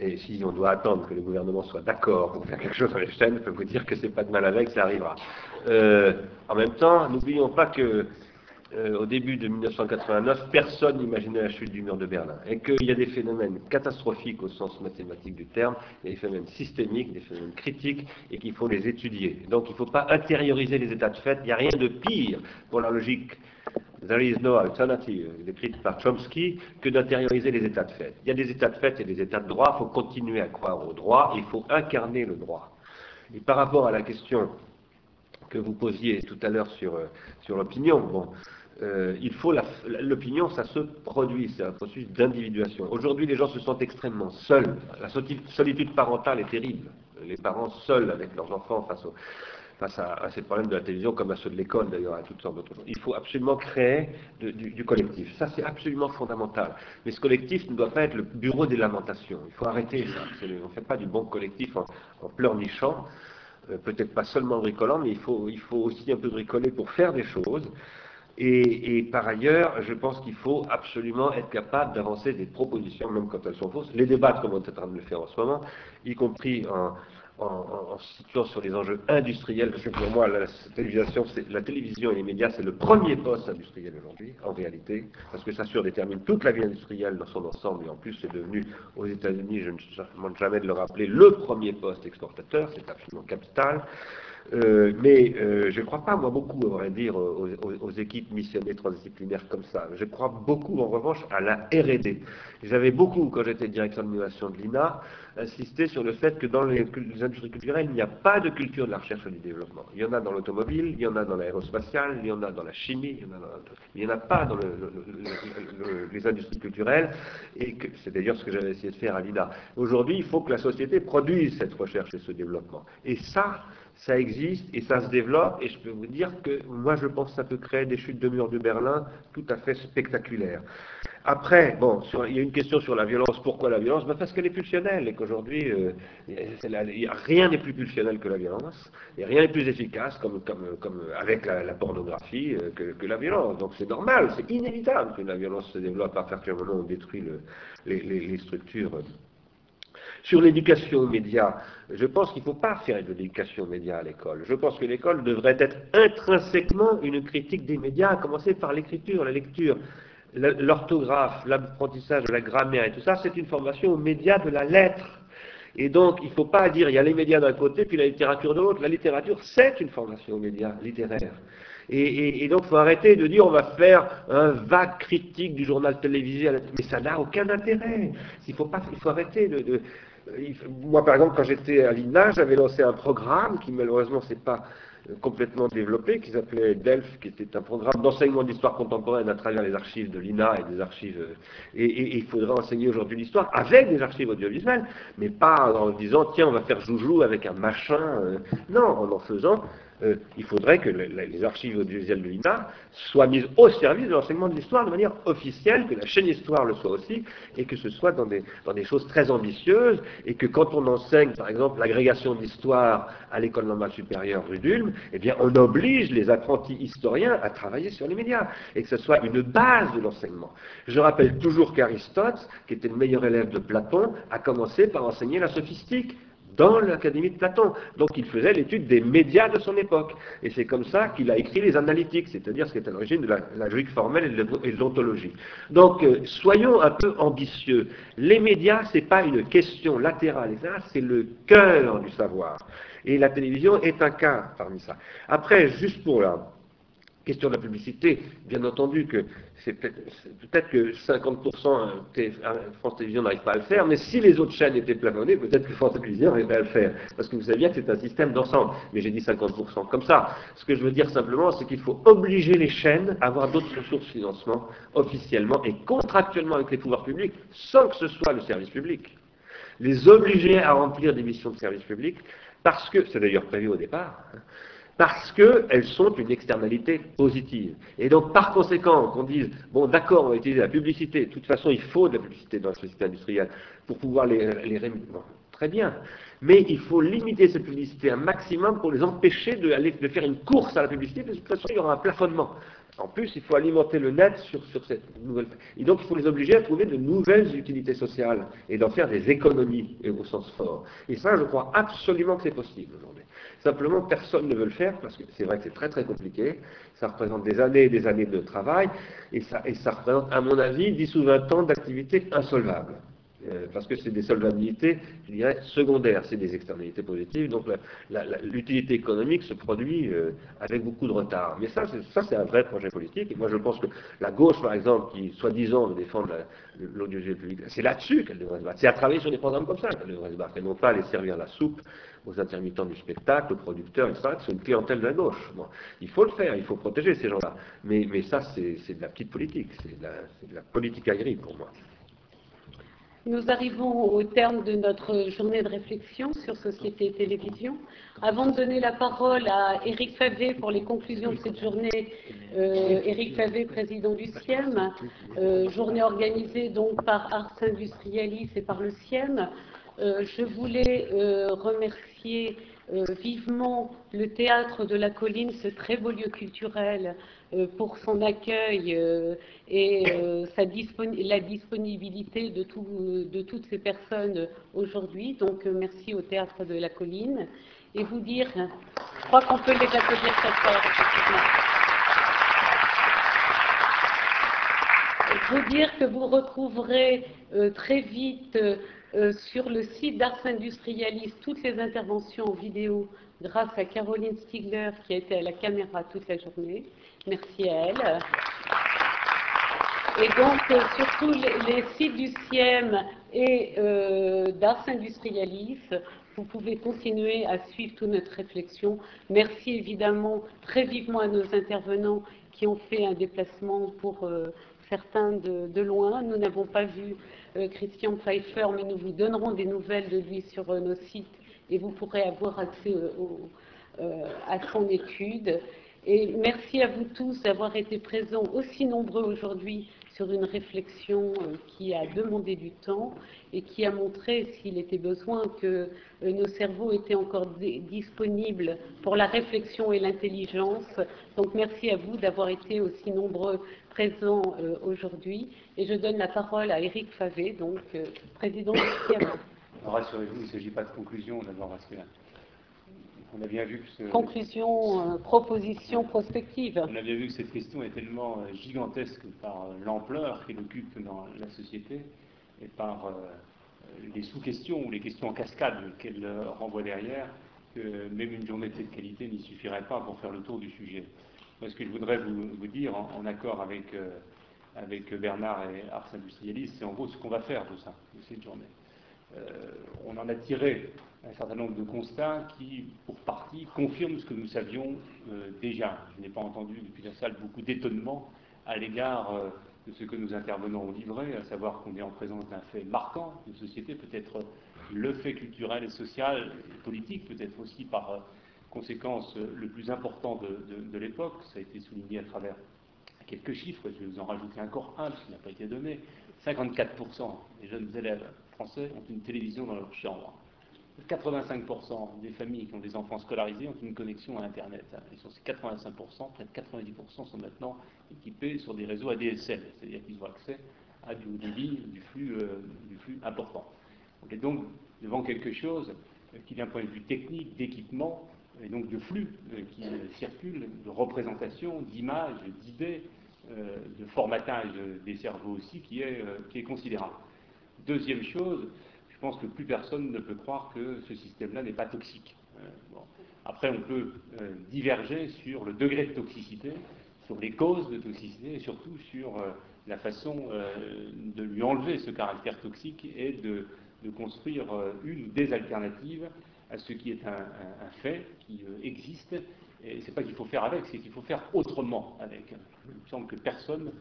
et si on doit attendre que le gouvernement soit d'accord pour faire quelque chose les chaînes, je peux vous dire que c'est pas de mal avec, ça arrivera. en même temps, n'oublions pas que euh, au début de 1989, personne n'imaginait la chute du mur de Berlin. Et qu'il y a des phénomènes catastrophiques au sens mathématique du terme, des phénomènes systémiques, des phénomènes critiques, et qu'il faut les étudier. Donc il ne faut pas intérioriser les états de fait. Il n'y a rien de pire pour la logique There is no alternative, décrite par Chomsky, que d'intérioriser les états de fait. Il y a des états de fait et des états de droit, il faut continuer à croire au droit, il faut incarner le droit. Et par rapport à la question que vous posiez tout à l'heure sur, euh, sur l'opinion, bon, euh, il faut l'opinion, ça se produit, c'est un processus d'individuation. Aujourd'hui, les gens se sentent extrêmement seuls. La solitude parentale est terrible. Les parents seuls avec leurs enfants face, à, ces problèmes de la télévision, comme à ceux de l'école d'ailleurs, à toutes sortes d'autres choses. Il faut absolument créer du, collectif. Ça, c'est absolument fondamental. Mais ce collectif ne doit pas être le bureau des lamentations. Il faut arrêter ça. On ne fait pas du bon collectif en, en pleurnichant. Euh, peut-être pas seulement bricolant, mais il faut aussi un peu bricoler pour faire des choses. Et, par ailleurs, je pense qu'il faut absolument être capable d'avancer des propositions, même quand elles sont fausses, les débattre comme on est en train de le faire en ce moment, y compris en, se situant sur les enjeux industriels, parce que pour moi, la, télévision, la télévision et les médias, c'est le premier poste industriel aujourd'hui, en réalité, parce que ça surdétermine toute la vie industrielle dans son ensemble, et en plus, c'est devenu, aux États-Unis, je ne demande jamais de le rappeler, le premier poste exportateur, c'est absolument capital. Euh, mais euh, je ne crois pas, moi, beaucoup, à vrai dire, aux, équipes missionnées transdisciplinaires comme ça. Je crois beaucoup, en revanche, à la R&D. J'avais beaucoup, quand j'étais directeur d'innovation de l'INA, insisté sur le fait que dans les, industries culturelles, il n'y a pas de culture de la recherche et du développement. Il y en a dans l'automobile, il y en a dans l'aérospatiale, il y en a dans la chimie, il n'y en, a pas dans les industries culturelles, et c'est d'ailleurs ce que j'avais essayé de faire à l'INA. Aujourd'hui, il faut que la société produise cette recherche et ce développement. Et ça, ça existe et ça se développe, et je peux vous dire que moi je pense que ça peut créer des chutes de murs de Berlin tout à fait spectaculaires. Après, bon, il y a une question sur la violence. Pourquoi la violence? Ben Parce qu'elle est pulsionnelle et qu'aujourd'hui, euh, rien n'est plus pulsionnel que la violence, et rien n'est plus efficace comme, comme, comme avec la, pornographie euh, que, la violence. Donc c'est normal, c'est inévitable que la violence se développe à partir du moment où on détruit les, les structures sur l'éducation aux médias, je pense qu'il ne faut pas faire de l'éducation aux médias à l'école. Je pense que l'école devrait être intrinsèquement une critique des médias, à commencer par l'écriture, la lecture, l'orthographe, l'apprentissage de la grammaire et tout ça, c'est une formation aux médias de la lettre. Et donc, il ne faut pas dire il y a les médias d'un côté, puis la littérature de l'autre. La littérature, c'est une formation aux médias littéraires. Et, donc, il faut arrêter de dire on va faire un vague critique du journal télévisé, mais ça n'a aucun intérêt. Il faut, pas, il faut arrêter de, moi, par exemple, quand j'étais à l'INA, j'avais lancé un programme qui, malheureusement, s'est pas euh, complètement développé, qui s'appelait DELF, qui était un programme d'enseignement d'histoire contemporaine à travers les archives de l'INA et des archives. Euh, et, il faudrait enseigner aujourd'hui l'histoire avec des archives audiovisuelles, mais pas en disant tiens, on va faire joujou avec un machin. Euh. non, en en faisant euh, il faudrait que les archives audiovisuelles de l'INA soient mises au service de l'enseignement de l'histoire de manière officielle, que la chaîne Histoire le soit aussi, et que ce soit dans des, choses très ambitieuses, et que quand on enseigne, par exemple, l'agrégation d'histoire à l'école normale supérieure rue d'Ulm, eh bien, on oblige les apprentis historiens à travailler sur les médias, et que ce soit une base de l'enseignement. Je rappelle toujours qu'Aristote, qui était le meilleur élève de Platon, a commencé par enseigner la sophistique dans l'Académie de Platon. Donc il faisait l'étude des médias de son époque. Et c'est comme ça qu'il a écrit les analytiques, c'est-à-dire ce qui est à l'origine de la, logique formelle et de l'ontologie. Donc euh, soyons un peu ambitieux. Les médias, ce n'est pas une question latérale, c'est le cœur du savoir. Et la télévision est un cas parmi ça. Après, juste pour la, question de la publicité, bien entendu que c'est peut-être que 50% France Télévisions n'arrive pas à le faire, mais si les autres chaînes étaient plafonnées, peut-être que France Télévisions arriverait à le faire. Parce que vous savez bien que c'est un système d'ensemble. Mais j'ai dit 50% comme ça. Ce que je veux dire simplement, c'est qu'il faut obliger les chaînes à avoir d'autres sources de financement officiellement et contractuellement avec les pouvoirs publics, sans que ce soit le service public. Les obliger à remplir des missions de service public, parce que, c'est d'ailleurs prévu au départ, hein, parce qu'elles sont une externalité positive. Et donc, par conséquent, qu'on dise, bon, d'accord, on va utiliser la publicité, de toute façon, il faut de la publicité dans la société industrielle pour pouvoir les, rémunérer. très bien. Mais il faut limiter cette publicité un maximum pour les empêcher de faire une course à la publicité, de toute façon, il y aura un plafonnement. En plus, il faut alimenter le net sur, cette nouvelle. Et donc, il faut les obliger à trouver de nouvelles utilités sociales et d'en faire des économies au sens fort. Et ça, je crois absolument que c'est possible aujourd'hui. Simplement, personne ne veut le faire parce que c'est vrai que c'est très très compliqué. Ça représente des années et des années de travail et ça, et ça représente, à mon avis, 10 ou 20 ans d'activité insolvable. Euh, parce que c'est des solvabilités, je dirais, secondaires, c'est des externalités positives, donc l'utilité économique se produit euh, avec beaucoup de retard. Mais ça, c'est un vrai projet politique, et moi je pense que la gauche, par exemple, qui soi-disant veut défendre l'audiovisuel public, c'est là-dessus qu'elle devrait se battre, c'est à travailler sur des programmes comme ça qu'elle devrait se battre, et non pas aller servir la soupe aux intermittents du spectacle, aux producteurs, etc., qui sont une clientèle de la gauche. il faut le faire, il faut protéger ces gens-là, mais, ça, c'est de la petite politique, c'est de, la politique agrippe pour moi. Nous arrivons au terme de notre journée de réflexion sur Société et Télévision. Avant de donner la parole à Éric Favé pour les conclusions de cette journée, euh, Éric Favé, président du CIEM, euh, journée organisée donc par Ars Industrialis et par le CIEM, euh, je voulais remercier vivement le théâtre de la colline, ce très beau lieu culturel euh, pour son accueil euh, et euh, la disponibilité de, toutes ces personnes aujourd'hui. Donc merci au Théâtre de la Colline. Et vous dire, je crois qu'on peut les applaudir très fort. Vous dire que vous retrouverez très vite sur le site d'Ars Industrialis toutes les interventions en vidéo grâce à Caroline Stigler qui a été à la caméra toute la journée. Merci à elle. Et donc, euh, surtout les, sites du CIEM et euh, d'Ars Industrialis, vous pouvez continuer à suivre toute notre réflexion. Merci évidemment très vivement à nos intervenants qui ont fait un déplacement pour euh, certains de, loin. Nous n'avons pas vu Christian Pfeiffer, mais nous vous donnerons des nouvelles de lui sur nos sites et vous pourrez avoir accès à son étude. Et merci à vous tous d'avoir été présents aussi nombreux aujourd'hui sur une réflexion euh, qui a demandé du temps et qui a montré, s'il était besoin, que euh, nos cerveaux étaient encore disponibles pour la réflexion et l'intelligence. Donc merci à vous d'avoir été aussi nombreux présents euh, aujourd'hui. Et je donne la parole à Éric Favé, donc président du CIAM. [COUGHS] Rassurez-vous, il ne s'agit pas de conclusion, d'abord, que on a bien vu que Conclusion, euh, proposition prospective. On a bien vu que cette question est tellement euh, gigantesque par euh, l'ampleur qu'elle occupe dans la société et par les sous-questions ou les questions en cascade qu'elle renvoie derrière, que même une journée de cette qualité n'y suffirait pas pour faire le tour du sujet. ce que je voudrais vous, dire, en, accord avec, avec Bernard et Ars Industrialis, c'est en gros ce qu'on va faire de ça, de cette journée. On en a tiré un certain nombre de constats qui, pour partie, confirment ce que nous savions euh, déjà. Je n'ai pas entendu depuis la salle beaucoup d'étonnement à l'égard euh, de ce que nous intervenants ont livré, à savoir qu'on est en présence d'un fait marquant de société, peut-être le fait culturel et social et politique, peut-être aussi par euh, conséquence le plus important de, l'époque. Ça a été souligné à travers quelques chiffres, je vais vous en rajouter encore un, qu'il n'a pas été donné. 54% des jeunes élèves français ont une télévision dans leur chambre. 85% des familles qui ont des enfants scolarisés ont une connexion à Internet. Et sur ces 85%, près de 90% sont maintenant équipés sur des réseaux ADSL, c'est-à-dire qu'ils ont accès à du débit, du flux, euh, du flux important. On est donc devant quelque chose qui, d'un point de vue technique, d'équipement, et donc de flux euh, qui circulent, de représentation, d'images, d'idées, euh, de formatage des cerveaux aussi, qui est, qui est considérable. Deuxième chose, je pense que plus personne ne peut croire que ce système-là n'est pas toxique. Euh, Après, on peut euh, diverger sur le degré de toxicité. sur les causes de toxicité et surtout sur la façon de lui enlever ce caractère toxique et de, construire une ou des alternatives à ce qui est un, fait qui existe. Et c'est pas qu'il faut faire avec, c'est qu'il faut faire autrement avec. Il me semble que personne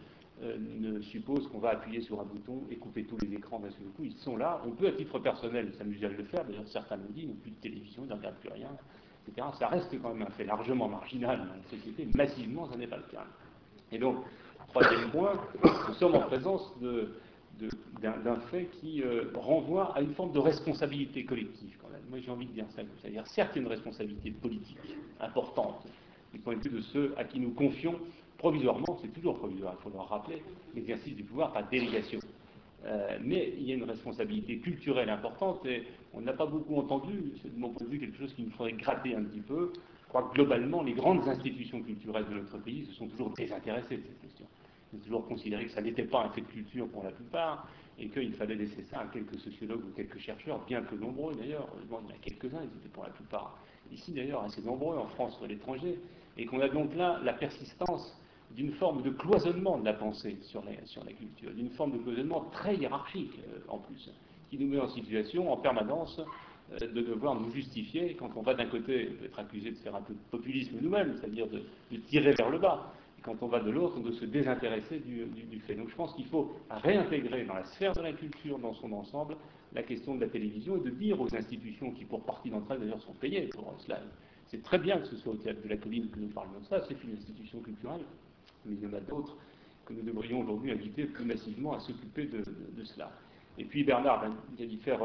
euh, ne suppose qu'on va appuyer sur un bouton et couper tous les écrans d'un seul coup. Ils sont là. On peut, à titre personnel, s'amuser à le faire. D'ailleurs, certains nous disent, plus de télévision, ils ne regardent plus rien, etc. Ça reste quand même un fait largement marginal dans la société. Massivement, ça n'est pas le cas. Et donc, troisième point, nous sommes en présence d'un fait qui euh, renvoie à une forme de responsabilité collective quand même. Moi j'ai envie de dire ça, c'est-à-dire certes une responsabilité politique importante du point de vue de ceux à qui nous confions provisoirement, c'est toujours provisoire, il faut le rappeler, l'exercice du pouvoir par délégation. Euh, mais il y a une responsabilité culturelle importante et on n'a pas beaucoup entendu, c'est de mon point de vue quelque chose qui nous faudrait gratter un petit peu. Je crois que globalement, les grandes institutions culturelles de notre pays se sont toujours désintéressées de cette question. Ont toujours considéré que ça n'était pas un fait de culture pour la plupart et qu'il fallait laisser ça à quelques sociologues ou quelques chercheurs, bien que nombreux d'ailleurs. il y en a quelques-uns, ils étaient pour la plupart ici d'ailleurs assez nombreux en France ou à l'étranger, et qu'on a donc là la persistance d'une forme de cloisonnement de la pensée sur la, sur la culture, d'une forme de cloisonnement très hiérarchique euh, en plus, qui nous met en situation en permanence euh, de devoir nous justifier quand on va d'un côté être accusé de faire un peu de populisme nous-mêmes, c'est-à-dire de, tirer vers le bas, quand on va de l'autre, de se désintéresser du, fait. Donc je pense qu'il faut réintégrer dans la sphère de la culture dans son ensemble la question de la télévision et de dire aux institutions qui, pour partie d'entre elles d'ailleurs, sont payées pour cela. C'est très bien que ce soit au théâtre de la colline que nous parlions de ça, c'est une institution culturelle mais il y en a d'autres que nous devrions aujourd'hui inviter plus massivement à s'occuper de, cela. Et puis Bernard vient d'y faire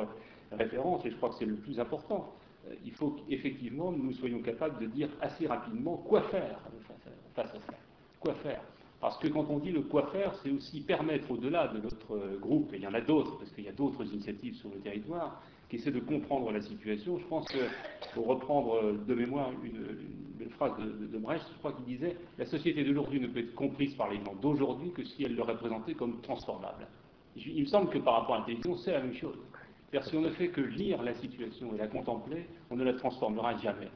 référence, et je crois que c'est le plus important. Euh, il faut qu'effectivement nous soyons capables de dire assez rapidement quoi faire face à ça. Quoi faire Parce que quand on dit le quoi faire, c'est aussi permettre au-delà de notre groupe, et il y en a d'autres, parce qu'il y a d'autres initiatives sur le territoire, qui essaient de comprendre la situation. Je pense que, pour reprendre de mémoire une, phrase de, Brecht, je crois qu'il disait La société d'aujourd'hui ne peut être comprise par les gens d'aujourd'hui que si elle le représentait comme transformable. Il me semble que par rapport à télévision, c'est la même chose. si on ne fait que lire la situation et la contempler, on ne la transformera jamais.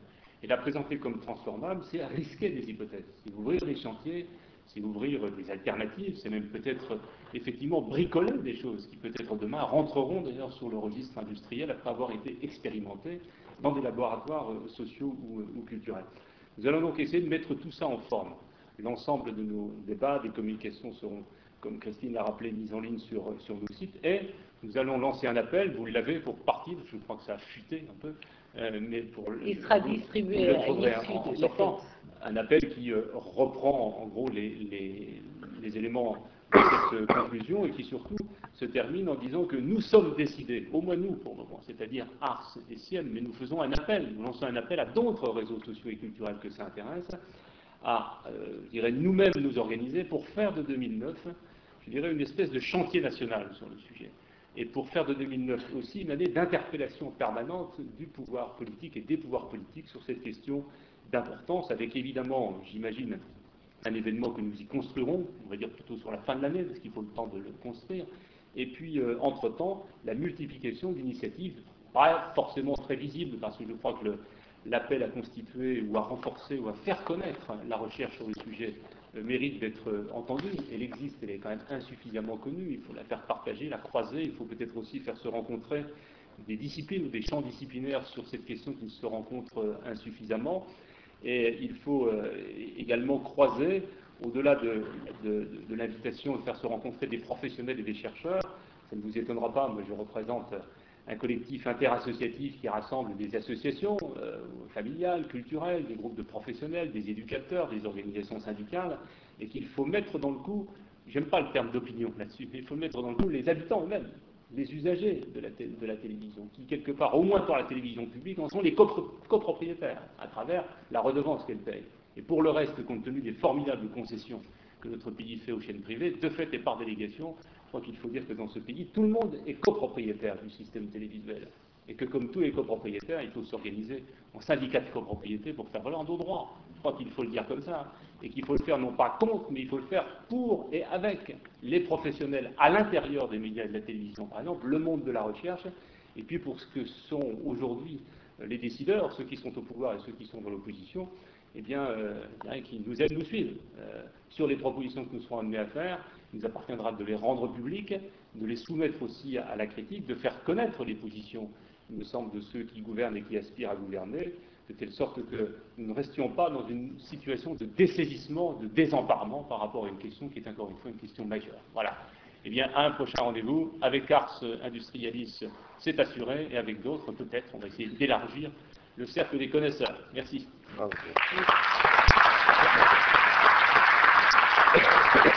Et la présenter comme transformable, c'est risquer des hypothèses. C'est ouvrir les chantiers c'est ouvrir des alternatives, c'est même peut-être effectivement bricoler des choses qui peut-être demain rentreront d'ailleurs sur le registre industriel après avoir été expérimentées dans des laboratoires euh, sociaux euh, ou, culturels. Nous allons donc essayer de mettre tout ça en forme. L'ensemble de nos débats, des communications seront, comme Christine l'a rappelé, mises en ligne sur, sur nos sites et nous allons lancer un appel, vous l'avez pour partie, je crois que ça a fuité un peu, mais pour Il sera distribué à de sortant un appel qui euh, reprend en gros les, éléments de cette euh, conclusion et qui surtout se termine en disant que nous sommes décidés, au moins nous pour le moment, c'est-à-dire Ars et Siem, mais nous faisons un appel, nous lançons un appel à d'autres réseaux sociaux et culturels que ça intéresse, à, euh, je dirais, nous-mêmes nous organiser pour faire de 2009, je dirais, une espèce de chantier national sur le sujet. Et pour faire de 2009 aussi une année d'interpellation permanente du pouvoir politique et des pouvoirs politiques sur cette question d'importance, avec évidemment, j'imagine, un événement que nous y construirons, on va dire plutôt sur la fin de l'année, parce qu'il faut le temps de le construire, et puis, euh, entre-temps, la multiplication d'initiatives, pas forcément très visibles, parce que je crois que l'appel à constituer ou à renforcer ou à faire connaître la recherche sur le sujet mérite d'être euh, entendu. Elle existe, elle est quand même insuffisamment connue, il faut la faire partager, la croiser, il faut peut-être aussi faire se rencontrer des disciplines ou des champs disciplinaires sur cette question qui se rencontrent insuffisamment. Et il faut euh, également croiser, au-delà de, l'invitation de faire se rencontrer des professionnels et des chercheurs, ça ne vous étonnera pas, moi je représente un collectif interassociatif qui rassemble des associations euh, familiales, culturelles, des groupes de professionnels, des éducateurs, des organisations syndicales, et qu'il faut mettre dans le coup, j'aime pas le terme d'opinion là-dessus, mais il faut mettre dans le coup les habitants eux-mêmes, les usagers de la, de la, télévision, qui quelque part, au moins pour la télévision publique, en sont les copropriétaires, à travers la redevance qu'elle paye. Et pour le reste, compte tenu des formidables concessions que notre pays fait aux chaînes privées, de fait et par délégation, crois qu'il faut dire que dans ce pays, tout le monde est copropriétaire du système télévisuel. Et que comme tous les copropriétaires, il faut s'organiser en syndicat de copropriété pour faire valoir nos droits. Je crois qu'il faut le dire comme ça et qu'il faut le faire non pas contre, mais il faut le faire pour et avec les professionnels à l'intérieur des médias et de la télévision, par exemple, le monde de la recherche, et puis pour ce que sont aujourd'hui les décideurs, ceux qui sont au pouvoir et ceux qui sont dans l'opposition, eh bien, qui nous aident, nous suivent. sur les propositions que nous serons amenés à faire, il nous appartiendra de les rendre publiques, de les soumettre aussi à la critique, de faire connaître les positions, il me semble, de ceux qui gouvernent et qui aspirent à gouverner, de telle sorte que nous ne restions pas dans une situation de dessaisissement, de désemparement par rapport à une question qui est encore une fois une question majeure. Voilà. Eh bien, un prochain rendez-vous avec Ars Industrialis, c'est assuré, et avec d'autres, peut-être, on va essayer d'élargir le cercle des connaisseurs. Merci. [LAUGHS]